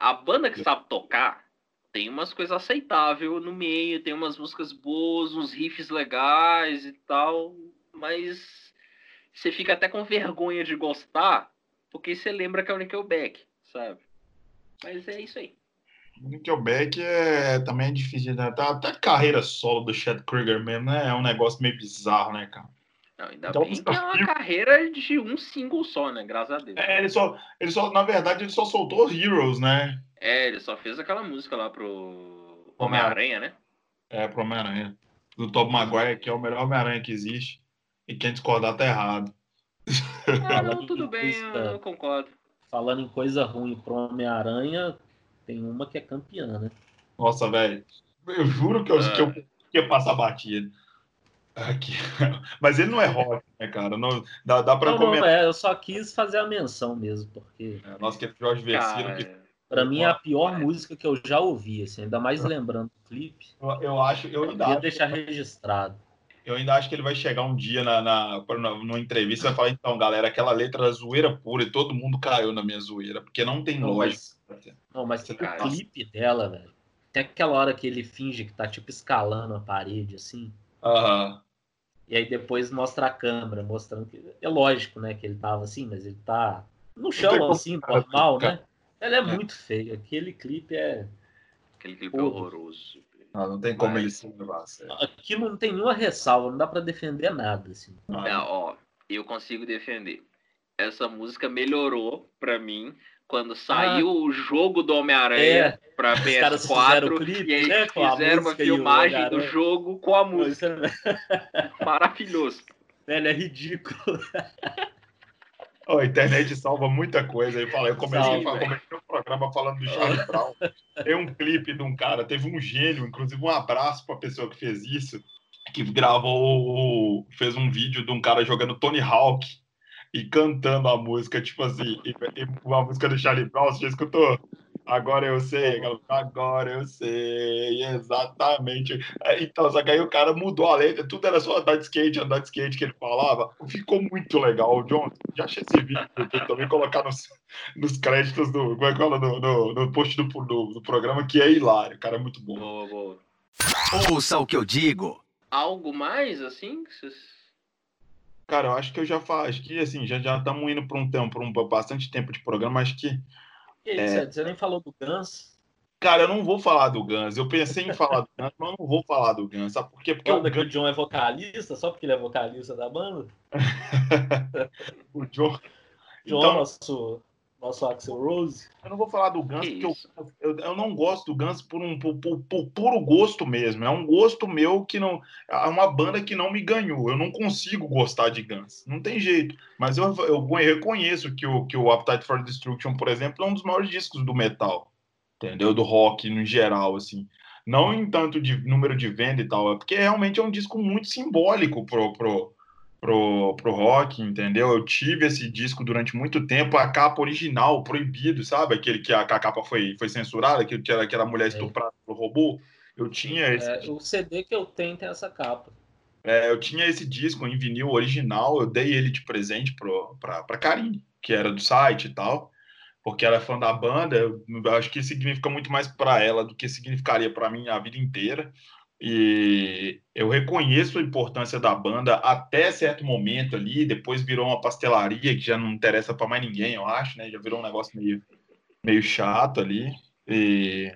A banda que sabe tocar tem umas coisas aceitáveis no meio, tem umas músicas boas, uns riffs legais e tal, mas você fica até com vergonha de gostar, porque você lembra que é o Nickelback, sabe? Mas é isso aí. O Nickelback é, também é difícil, né? Até a carreira solo do Chad Kruger mesmo, né? É um negócio meio bizarro, né, cara? Não, ainda Então, bem que é uma carreira de um single só, né? Graças a Deus. É, ele só, ele só, na verdade, ele só soltou Heroes, né? É, ele só fez aquela música lá pro Homem-Aranha, né? É, pro Homem-Aranha. Do Tom Maguire, que é o melhor Homem-Aranha que existe. E quem discordar tá errado. Ah, não, tudo em bem, eu, concordo. Falando em coisa ruim pro Homem-Aranha, tem uma que é campeã, né? Nossa, velho. Eu juro que eu, Ah. que eu ia passar batido. Aqui. Mas ele não é rock, né, cara? Não, dá, dá pra Não, não, comentar. é, eu só quis fazer a menção mesmo, porque Nossa, que Jorge Versino, que pra mim é a pior É. música que eu já ouvi, assim, ainda mais lembrando do clipe. eu, eu acho, eu Eu ainda queria acho, deixar registrado. eu ainda acho que ele vai chegar um dia na, na, na, numa entrevista e vai falar, então, galera, aquela letra era zoeira pura e todo mundo caiu na minha zoeira, porque não tem Não, lógica. Não, mas o Cara. clipe dela, velho. Tem aquela hora que ele finge que tá tipo escalando a parede, assim. Aham. E aí depois mostra a câmera, mostrando que. É lógico, né, que ele tava assim, mas ele tá no chão, assim, normal, né? Ela é muito feia. Aquele clipe é. aquele clipe é Porra. horroroso. Ah, não tem como Mas- ele se levar a sério. Aqui não tem nenhuma ressalva, não dá pra defender nada, assim. Não, ó, eu consigo defender. Essa música melhorou pra mim quando saiu o jogo do Homem-Aranha É, pra os caras fizeram PS4 o clipe, e aí né, com a fizeram uma filmagem do jogo com a música. Maravilhoso. Velho, é ridículo. Ó, a internet salva muita coisa. Eu falei, eu comecei, comecei o programa falando do Charlie Brown. Tem um clipe de um cara, teve um gênio, inclusive um abraço para a pessoa que fez isso, que gravou, fez um vídeo de um cara jogando Tony Hawk e cantando a música, tipo assim, e, e uma música do Charlie Brown, você já escutou? Agora eu sei, agora eu sei, exatamente. É, Então, só que aí o cara mudou a letra, tudo era só andar de skate, andar de skate que ele falava. Ficou muito legal. O John, já achei esse vídeo também colocar nos, nos créditos do, como é que fala, no, no, no post do, do, do programa, que é hilário. O cara é muito bom. Boa, boa. Ouça o que eu digo. Algo mais, assim? que vocês- Cara, eu acho que eu já falo, acho que assim, já já estamos indo para um tempo, para um bastante tempo de programa, acho que E aí, É. você- nem falou do Guns. Cara, eu não vou falar do Guns. Eu pensei em falar do Guns, mas eu não vou falar do Guns. Sabe por quê? Porque o, que o Guns, John é vocalista, só porque ele é vocalista da banda. o John. John, Então, nosso, nosso Axel Rose. eu não vou falar do Guns Que porque eu, eu, eu não gosto do Guns por um por, por- por puro gosto mesmo. É um gosto meu que não. É uma banda que não me ganhou. Eu não consigo gostar de Guns. Não tem jeito. Mas eu, eu reconheço que o, que o Appetite for Destruction, por exemplo, é um dos maiores discos do metal. Entendeu? Do rock no geral, assim. Não em tanto de número de venda e tal, é porque realmente é um disco muito simbólico pro, pro, pro, pro rock, entendeu? Eu tive esse disco durante muito tempo, a capa original, proibido, sabe? Aquele que a, a capa foi, foi censurada, aquele que era, que era mulher é. estuprada pelo robô. Eu tinha é, esse. É, o CD que eu tenho tem essa capa. É, eu tinha esse disco em vinil original, eu dei ele de presente pro, pra, pra Karine, que era do site e tal, porque ela é fã da banda. Eu acho que significa muito mais para ela do que significaria para mim a vida inteira. E eu reconheço a importância da banda até certo momento ali, depois virou uma pastelaria que já não interessa para mais ninguém, eu acho, né? Já virou um negócio meio, meio chato ali. E...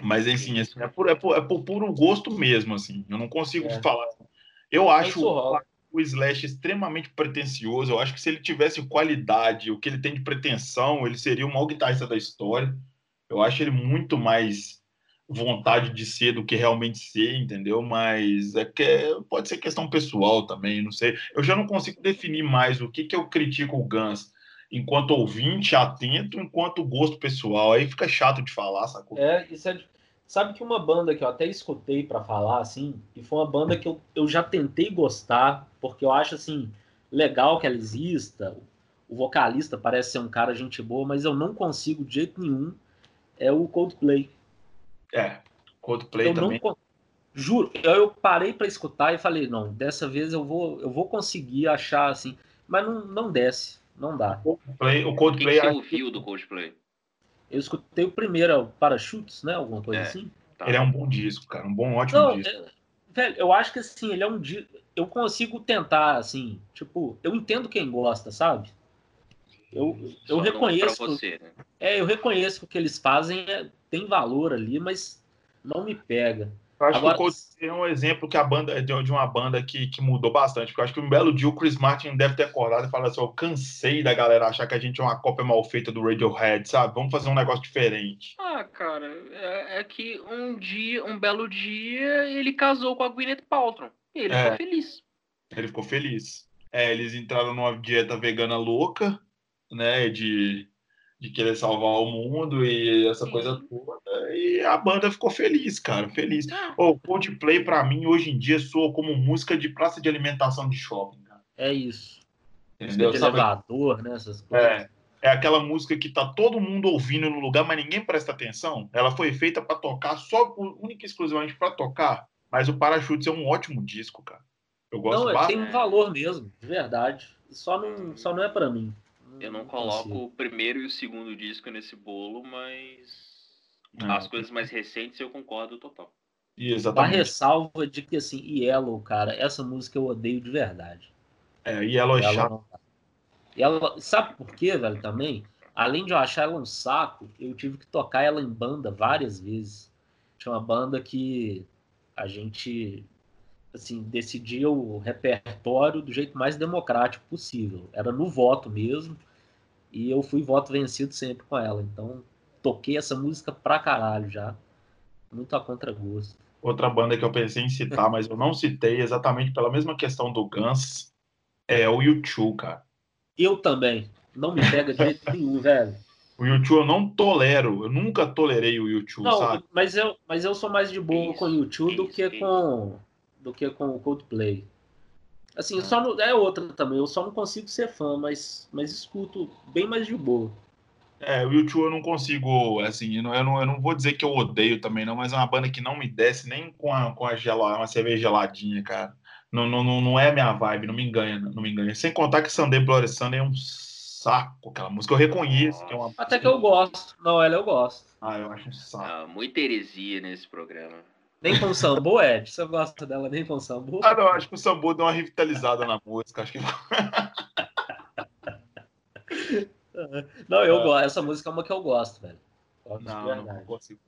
Mas, enfim, assim, é, por, é, por, é por puro gosto mesmo, assim. Eu não consigo é. falar. Eu acho o Slash extremamente pretencioso. Eu acho que se ele tivesse qualidade, o que ele tem de pretensão, ele seria o maior guitarrista da história. Eu acho ele muito mais vontade de ser do que realmente ser, entendeu? Mas é que é, pode ser questão pessoal também, não sei. Eu já não consigo definir mais o que, que eu critico o Guns enquanto ouvinte, atento, enquanto gosto pessoal. Aí fica chato de falar, sacou? É, isso é. Sabe que uma banda que eu até escutei para falar, assim, e foi uma banda que eu, eu já tentei gostar, porque eu acho, assim, legal que ela exista. O vocalista parece ser um cara gente boa, mas eu não consigo de jeito nenhum. É o Coldplay. É, Coldplay eu também. Não, juro, eu parei para escutar e falei, não, dessa vez eu vou, eu vou conseguir achar assim, mas não, não desce, não dá. Coldplay, o Coldplay. O que, você ouviu do Coldplay? Eu escutei o primeiro, o Parachutes, né? Alguma coisa é, assim. Tá. Ele é um bom disco, cara, um bom, ótimo não, disco. É, velho, eu acho que assim, ele é um disco. Eu consigo tentar, assim, tipo, eu entendo quem gosta, sabe? Eu, eu reconheço. Você, né? É, eu reconheço que o que eles fazem é, tem valor ali, mas não me pega. Eu acho Agora, que o Coldplay é um exemplo que a banda de uma banda que, que mudou bastante. Porque eu acho que um belo dia o Chris Martin deve ter acordado e falado assim: eu cansei da galera achar que a gente é uma cópia mal feita do Radiohead, sabe? Vamos fazer um negócio diferente. Ah, cara, é, é que um dia, um belo dia, ele casou com a Gwyneth Paltrow. E ele é, ficou feliz. Ele ficou feliz. É, eles entraram numa dieta vegana louca, né? De de querer salvar o mundo e essa Sim. coisa toda. E a banda ficou feliz, cara, feliz. O oh, Coldplay, para mim, hoje em dia, soa como música de praça de alimentação de shopping. Cara. É isso. Entendeu? De elevador, né? Essas coisas. É, é aquela música que tá todo mundo ouvindo no lugar, mas ninguém presta atenção. Ela foi feita para tocar, só única e exclusivamente para tocar. Mas o Parachutes é um ótimo disco, cara. Eu gosto não, bastante. Tem um valor mesmo, de verdade. Só não, só não é para mim. Eu não coloco o primeiro e o segundo disco nesse bolo, mas ah, as coisas mais recentes eu concordo total. Exatamente. A ressalva de que assim, Yellow, cara, essa música eu odeio de verdade. É, Yellow é chato. Ela, sabe por quê, velho, também? Além de eu achar ela um saco, eu tive que tocar ela em banda várias vezes. Tinha uma banda que a gente assim, decidia o repertório do jeito mais democrático possível. Era no voto mesmo. E eu fui voto vencido sempre com ela. Então, toquei essa música pra caralho já. Muito a contragosto. Outra banda que eu pensei em citar, mas eu não citei exatamente pela mesma questão do Guns, é o U2, cara. Eu também. Não me pega de jeito nenhum, velho. O YouTube eu não tolero, eu nunca tolerei o YouTube, não, sabe? Mas eu, mas eu sou mais de boa isso, com o YouTube do que com do que com o Coldplay. Assim, só não, é outra também. Eu só não consigo ser fã, mas, mas escuto bem mais de boa. É, o YouTube eu não consigo, assim, eu não, eu não, eu não vou dizer que eu odeio também, não, mas é uma banda que não me desce nem com a, com a gelada, uma cerveja geladinha, cara. Não, não, não, não é minha vibe, não me engana, não me engana. Sem contar que Sunday Bloody Sunday é um saco, aquela música. Eu reconheço que é uma. Até que eu gosto. Não, ela eu gosto. Ah, eu acho um saco. Ah, muita heresia nesse programa. Nem com sambo, Ed? Você gosta dela nem com sambo? Ah, não, acho que o sambo deu uma revitalizada na música. Acho que. não, eu ah. gosto. Essa música é uma que eu gosto, velho. Gosto não, não consigo.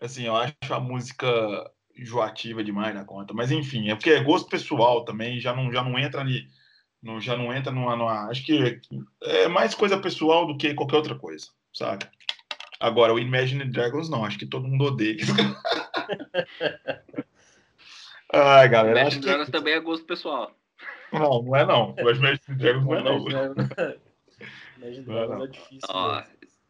Assim, eu acho a música enjoativa demais na conta. Mas enfim, é porque é gosto pessoal também, já não, já não entra ali. No, já não entra numa, numa. Acho que é mais coisa pessoal do que qualquer outra coisa, sabe? Agora, o Imagine Dragons não, acho que todo mundo odeia. Ai, galera. Imagine que... Dragons também é gosto pessoal. Não, não é não. Imagine Dragons não é não. Imagine Dragons é difícil. Ó,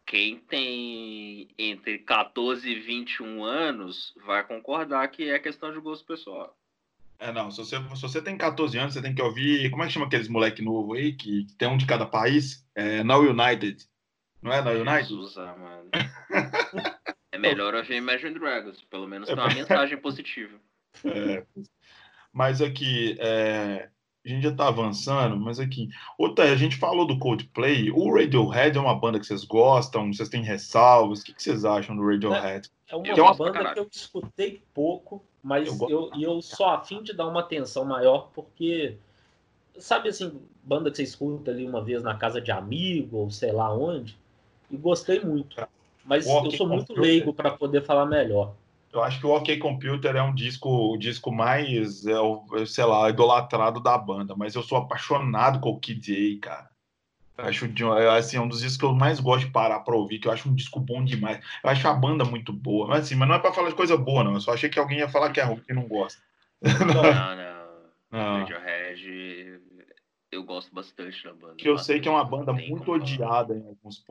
quem tem entre 14 e 21 anos vai concordar que é questão de gosto pessoal. É, não, se você, se você tem 14 anos, você tem que ouvir. Como é que chama aqueles moleque novo aí, que, que tem um de cada país? É Now United. Não é Now United? Jesus, mano. é melhor ouvir Imagine Dragons, pelo menos tem uma mensagem positiva. É. Mas aqui, é, a gente já tá avançando, mas aqui. Outra, a gente falou do Coldplay. O Radiohead é uma banda que vocês gostam? Vocês têm ressalvas? O que, que vocês acham do Radiohead? É, é uma, é uma banda que eu escutei pouco, mas eu, eu, eu só a fim de dar uma atenção maior, porque. Sabe assim, banda que você escuta ali uma vez na casa de amigo, ou sei lá onde, e gostei muito. Mas eu sou muito leigo para poder falar melhor. Eu acho que o OK Computer é um disco, o disco mais, é o, sei lá, idolatrado da banda, mas eu sou apaixonado com o Kid A, cara. Eu acho assim, é um dos discos que eu mais gosto de parar pra ouvir, que eu acho um disco bom demais. Eu acho a banda muito boa. Mas assim, mas não é pra falar de coisa boa, não. Eu só achei que alguém ia falar que é ruim, que não gosta. Não, não. não. Radiohead eu gosto bastante da banda. Que eu sei que é uma banda muito odiada em alguns,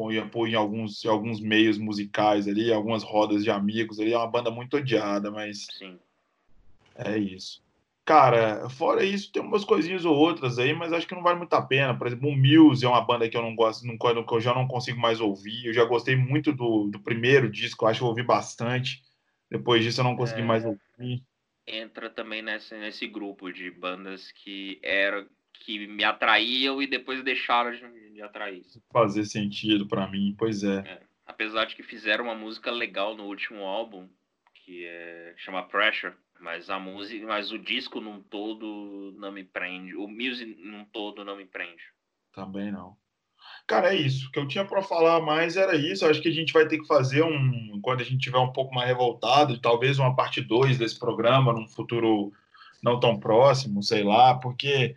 em, alguns, em alguns meios musicais ali, algumas rodas de amigos ali, é uma banda muito odiada, mas. Sim. É isso. Cara, fora isso, tem umas coisinhas ou outras aí, mas acho que não vale muito a pena. Por exemplo, o Muse é uma banda que eu não gosto, não, que eu já não consigo mais ouvir. Eu já gostei muito do, do primeiro disco, acho que eu ouvi bastante. Depois disso eu não consegui é... mais ouvir. Entra também nesse, nesse grupo de bandas que era que me atraíam e depois deixaram de me atrair. Fazer sentido para mim, pois é. é. Apesar de que fizeram uma música legal no último álbum, que é chama Pressure, mas a música, mas o disco num todo não me prende, o music num todo não me prende. Também não. Cara, é isso. O que eu tinha para falar mais era isso. acho que a gente vai ter que fazer um. Quando a gente tiver um pouco mais revoltado, talvez uma parte 2 desse programa, num futuro não tão próximo, sei lá, porque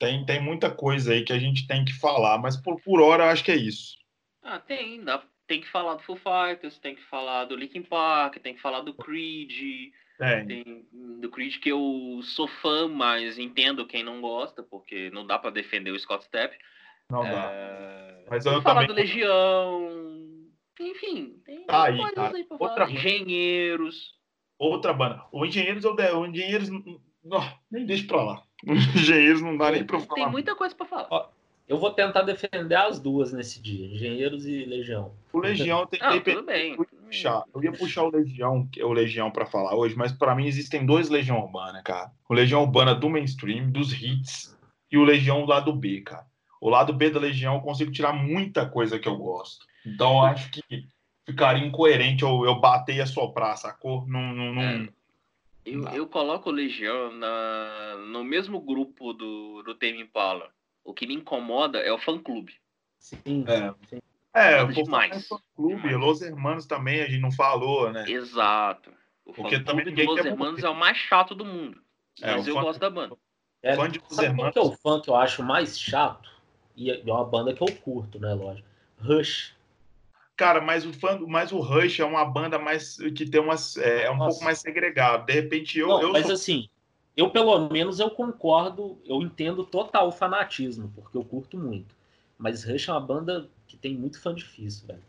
tem, tem muita coisa aí que a gente tem que falar, mas por, por hora eu acho que é isso. Ah, tem. Dá, tem que falar do Foo Fighters, tem que falar do Linkin Park, tem que falar do Creed. Tem. tem do Creed que eu sou fã, mas entendo quem não gosta, porque não dá para defender o Scott Stepp. Não é... dá. Mas eu falar também... do Legião. Enfim, tem tá aí, cara. aí pra Outra... falar. Engenheiros. Outra banda. O Engenheiros, eu, o Engenheiros não, nem deixa pra lá. Engenheiros não dá nem pra falar. Tem muita coisa pra falar. Ó, eu vou tentar defender as duas nesse dia, Engenheiros e Legião. O Legião tem não, tudo bem. Eu, puxar. eu ia puxar o Legião, o Legião para falar hoje, mas para mim existem dois Legião Urbana, cara. O Legião Urbana do mainstream, dos hits, e o Legião lado B, cara. O lado B da Legião eu consigo tirar muita coisa que eu gosto. Então eu acho que ficaria incoerente eu, eu bater e assoprar, sacou? Não, não, não, é. Eu, eu coloco o Legião na, no mesmo grupo do, do Tame Impala. O que me incomoda é o fã-clube. Sim, é. Sim. É, o demais. clube, demais. Los Hermanos também a gente não falou, né? Exato. O Porque também ninguém Los Hermanos é o mais chato do mundo. É, mas eu fã... gosto da banda. É, fã de sabe qual que é o fã que eu acho mais chato? E é uma banda que eu curto, né, lógico. Rush. Cara, mas o fã, mas o Rush é uma banda mais que tem umas é, é um Nossa. pouco mais segregado. De repente eu, Não, eu mas sou... assim, eu pelo menos eu concordo, eu entendo total o fanatismo, porque eu curto muito. Mas Rush é uma banda que tem muito fã difícil, velho.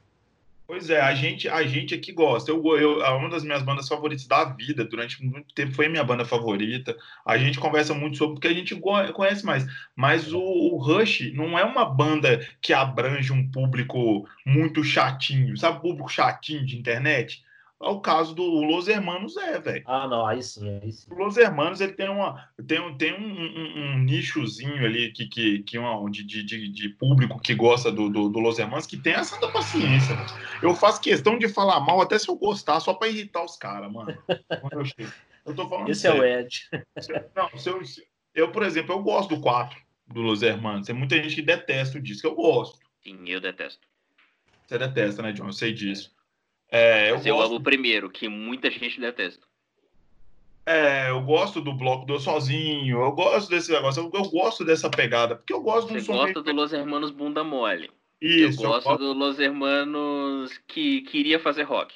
Pois é, a gente, a gente aqui gosta. Eu, eu, uma das minhas bandas favoritas da vida, durante muito tempo, foi minha banda favorita. A gente conversa muito sobre porque a gente conhece mais. Mas o, o Rush não é uma banda que abrange um público muito chatinho, sabe? Público chatinho de internet. É o caso do Los Hermanos, é, velho. Ah, não, aí sim, aí sim. O Los Hermanos, ele tem, uma, tem, tem um, um, um nichozinho ali que, que, que uma, de, de, de público que gosta do, do, do Los Hermanos que tem essa da paciência. Mano. Eu faço questão de falar mal até se eu gostar, só pra irritar os caras, mano. Eu, eu tô falando Esse sério. é o Ed. Não, se eu, eu, por exemplo, eu gosto do 4 do Los Hermanos. Tem muita gente que detesta o disco. Eu gosto. Sim, eu detesto. Você detesta, né, John? Eu sei disso. É, eu, Mas eu gosto... amo o primeiro, que muita gente detesta. É, eu gosto do bloco do sozinho, eu gosto desse negócio, eu, eu gosto dessa pegada, porque eu gosto Você do som. gosta do Los Hermanos Bunda Mole. Isso. Eu gosto, eu gosto do Los Hermanos que queria fazer rock.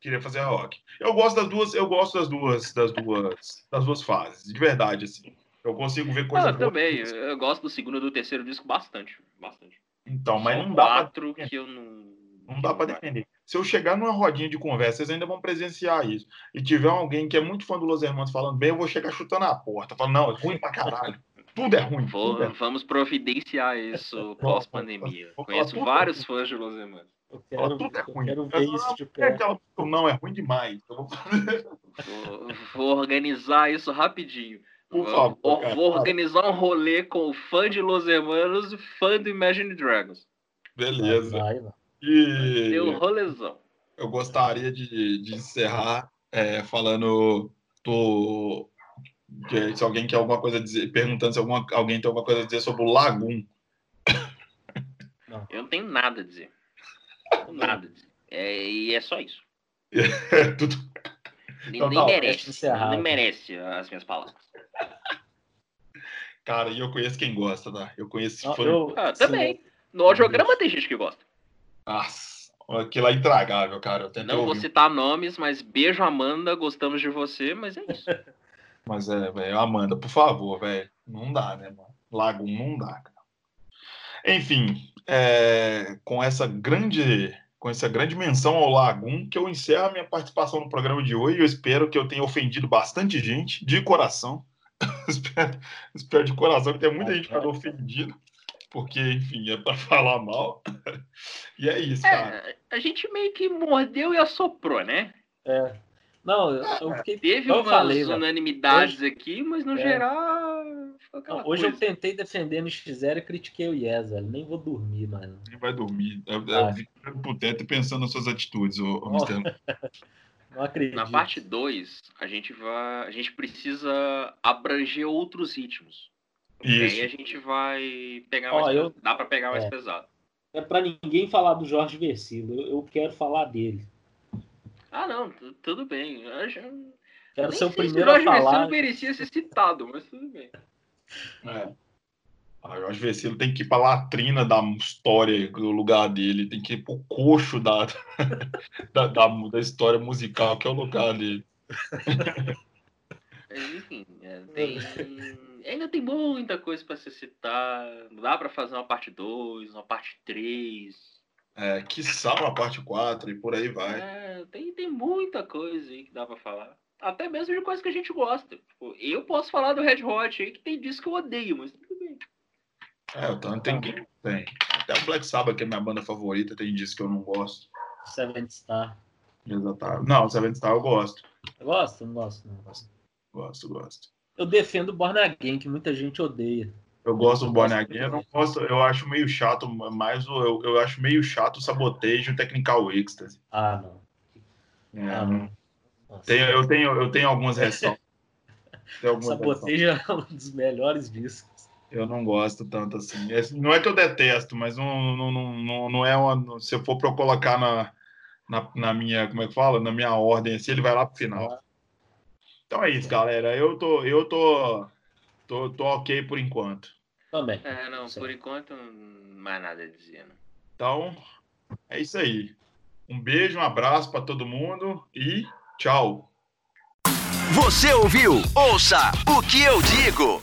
Queria fazer rock. Eu gosto das duas, eu gosto das duas, das duas, das duas fases, de verdade, assim. Eu consigo ver coisas. Ah, eu também. Eu gosto do segundo e do terceiro disco bastante. Bastante. Então, mas São não dá. quatro pra... que eu não. Não dá para defender. Se eu chegar numa rodinha de conversa, vocês ainda vão presenciar isso, e tiver alguém que é muito fã do Los Hermanos falando bem, eu vou chegar chutando a porta, falando, não, é ruim pra caralho. Tudo é ruim. Vou, tudo é... Vamos providenciar isso pós-pandemia. Conheço vários fãs de Los Hermanos. Eu quero, tudo é ruim. quero ver eu, isso de perto. Não, é ruim demais. Vou... Vou, vou organizar isso rapidinho. Por favor, vou, cara, vou organizar um rolê com o fã de Los Hermanos e fã do Imagine Dragons. Beleza. Vai, vai. E Deu um rolezão. eu gostaria de, de encerrar é, falando do, que, se alguém quer alguma coisa a dizer, perguntando se alguma, alguém tem alguma coisa a dizer sobre o Lagoon. Eu não tenho nada a dizer. Nada a dizer. É, e é só isso. Tudo. Nem, Então nem tá, merece. encerrado. Nem merece as minhas palavras. Cara, e eu conheço quem gosta, tá? Eu conheço Não, fã. eu- Ah, também. No audiograma tem gente que gosta. Nossa, aquilo é intragável, cara. Eu Não vou ouvir, citar nomes, mas beijo, Amanda. Gostamos de você, mas é isso. mas é, velho, Amanda, por favor, velho. Não dá, né, mano? Lagoon não dá, cara. Enfim, é, com essa grande com essa grande menção ao Lagoon, que eu encerro a minha participação no programa de hoje. Eu espero que eu tenha ofendido bastante gente, de coração. espero, espero de coração que tenha muita gente ficado ofendida, porque, enfim, é para falar mal. e é isso, cara. É, a gente meio que mordeu e assoprou, né? É. Não, eu, eu fiquei. Teve eu umas falei, unanimidades aqui, mas no É. geral. Não, hoje eu coisa. tentei defender no X0 e critiquei o Yes, velho. Nem vou dormir, mano. Quem vai dormir? Eu, Vai. eu pro teto e pensando nas suas atitudes, ô, ô. Não acredito. Na parte 2, a gente vai. A gente precisa abranger outros ritmos. E aí a Isso. gente vai pegar Ó, mais. eu- Dá pra pegar mais É. pesado. É pra ninguém falar do Jorge Versilo. Eu, eu quero falar dele. Ah, não, tu- tudo bem. Eu acho- Quero nem ser o se primeiro a Jorge falar. Vecino merecia ser citado, mas tudo bem. É. Ah, Jorge Vecino tem que ir pra latrina da história do lugar dele, tem que ir pro coxo da, da, da, da história musical, que é o lugar dele. Mas, enfim, é, tem... ainda tem muita coisa pra se citar. Dá pra fazer uma parte 2, uma parte 3. É, quiçá uma parte 4 e por aí vai. É, tem, tem muita coisa aí que dá pra falar. Até mesmo de coisa que a gente gosta. Tipo, eu posso falar do Red Hot aí, que tem disco que eu odeio, mas tudo bem. É, então tem quem tem. Até o Black Sabbath, que é minha banda favorita, tem disso que eu não gosto. Seven Star. Exatamente. Não, Seven Star eu gosto. Eu gosto? Não gosto, não. Gosto, gosto. Eu defendo o Born Again, que muita gente odeia. Eu gosto do Born Again, eu não gosto, eu acho meio chato, mais o- eu, eu acho meio chato o sabotejo Technical Ecstasy. Ah, não. É, Ah, não-. Tenho, eu, tenho, eu tenho algumas ressalvas. Sabotejo é um dos melhores discos. Eu não gosto tanto assim. Esse- Não é que eu detesto, mas não, não, não, não, é uma. Se eu for para eu colocar na, na, na minha. Como é que fala? Na minha ordem, assim, ele vai lá pro final. Então é isso, galera. Eu tô. Eu tô. Tô, tô ok por enquanto. Também. É, não, Sim. por enquanto, não mais nada a dizer. Né? Então, é isso aí. Um beijo, um abraço para todo mundo e tchau. Você ouviu? Ouça o que eu digo.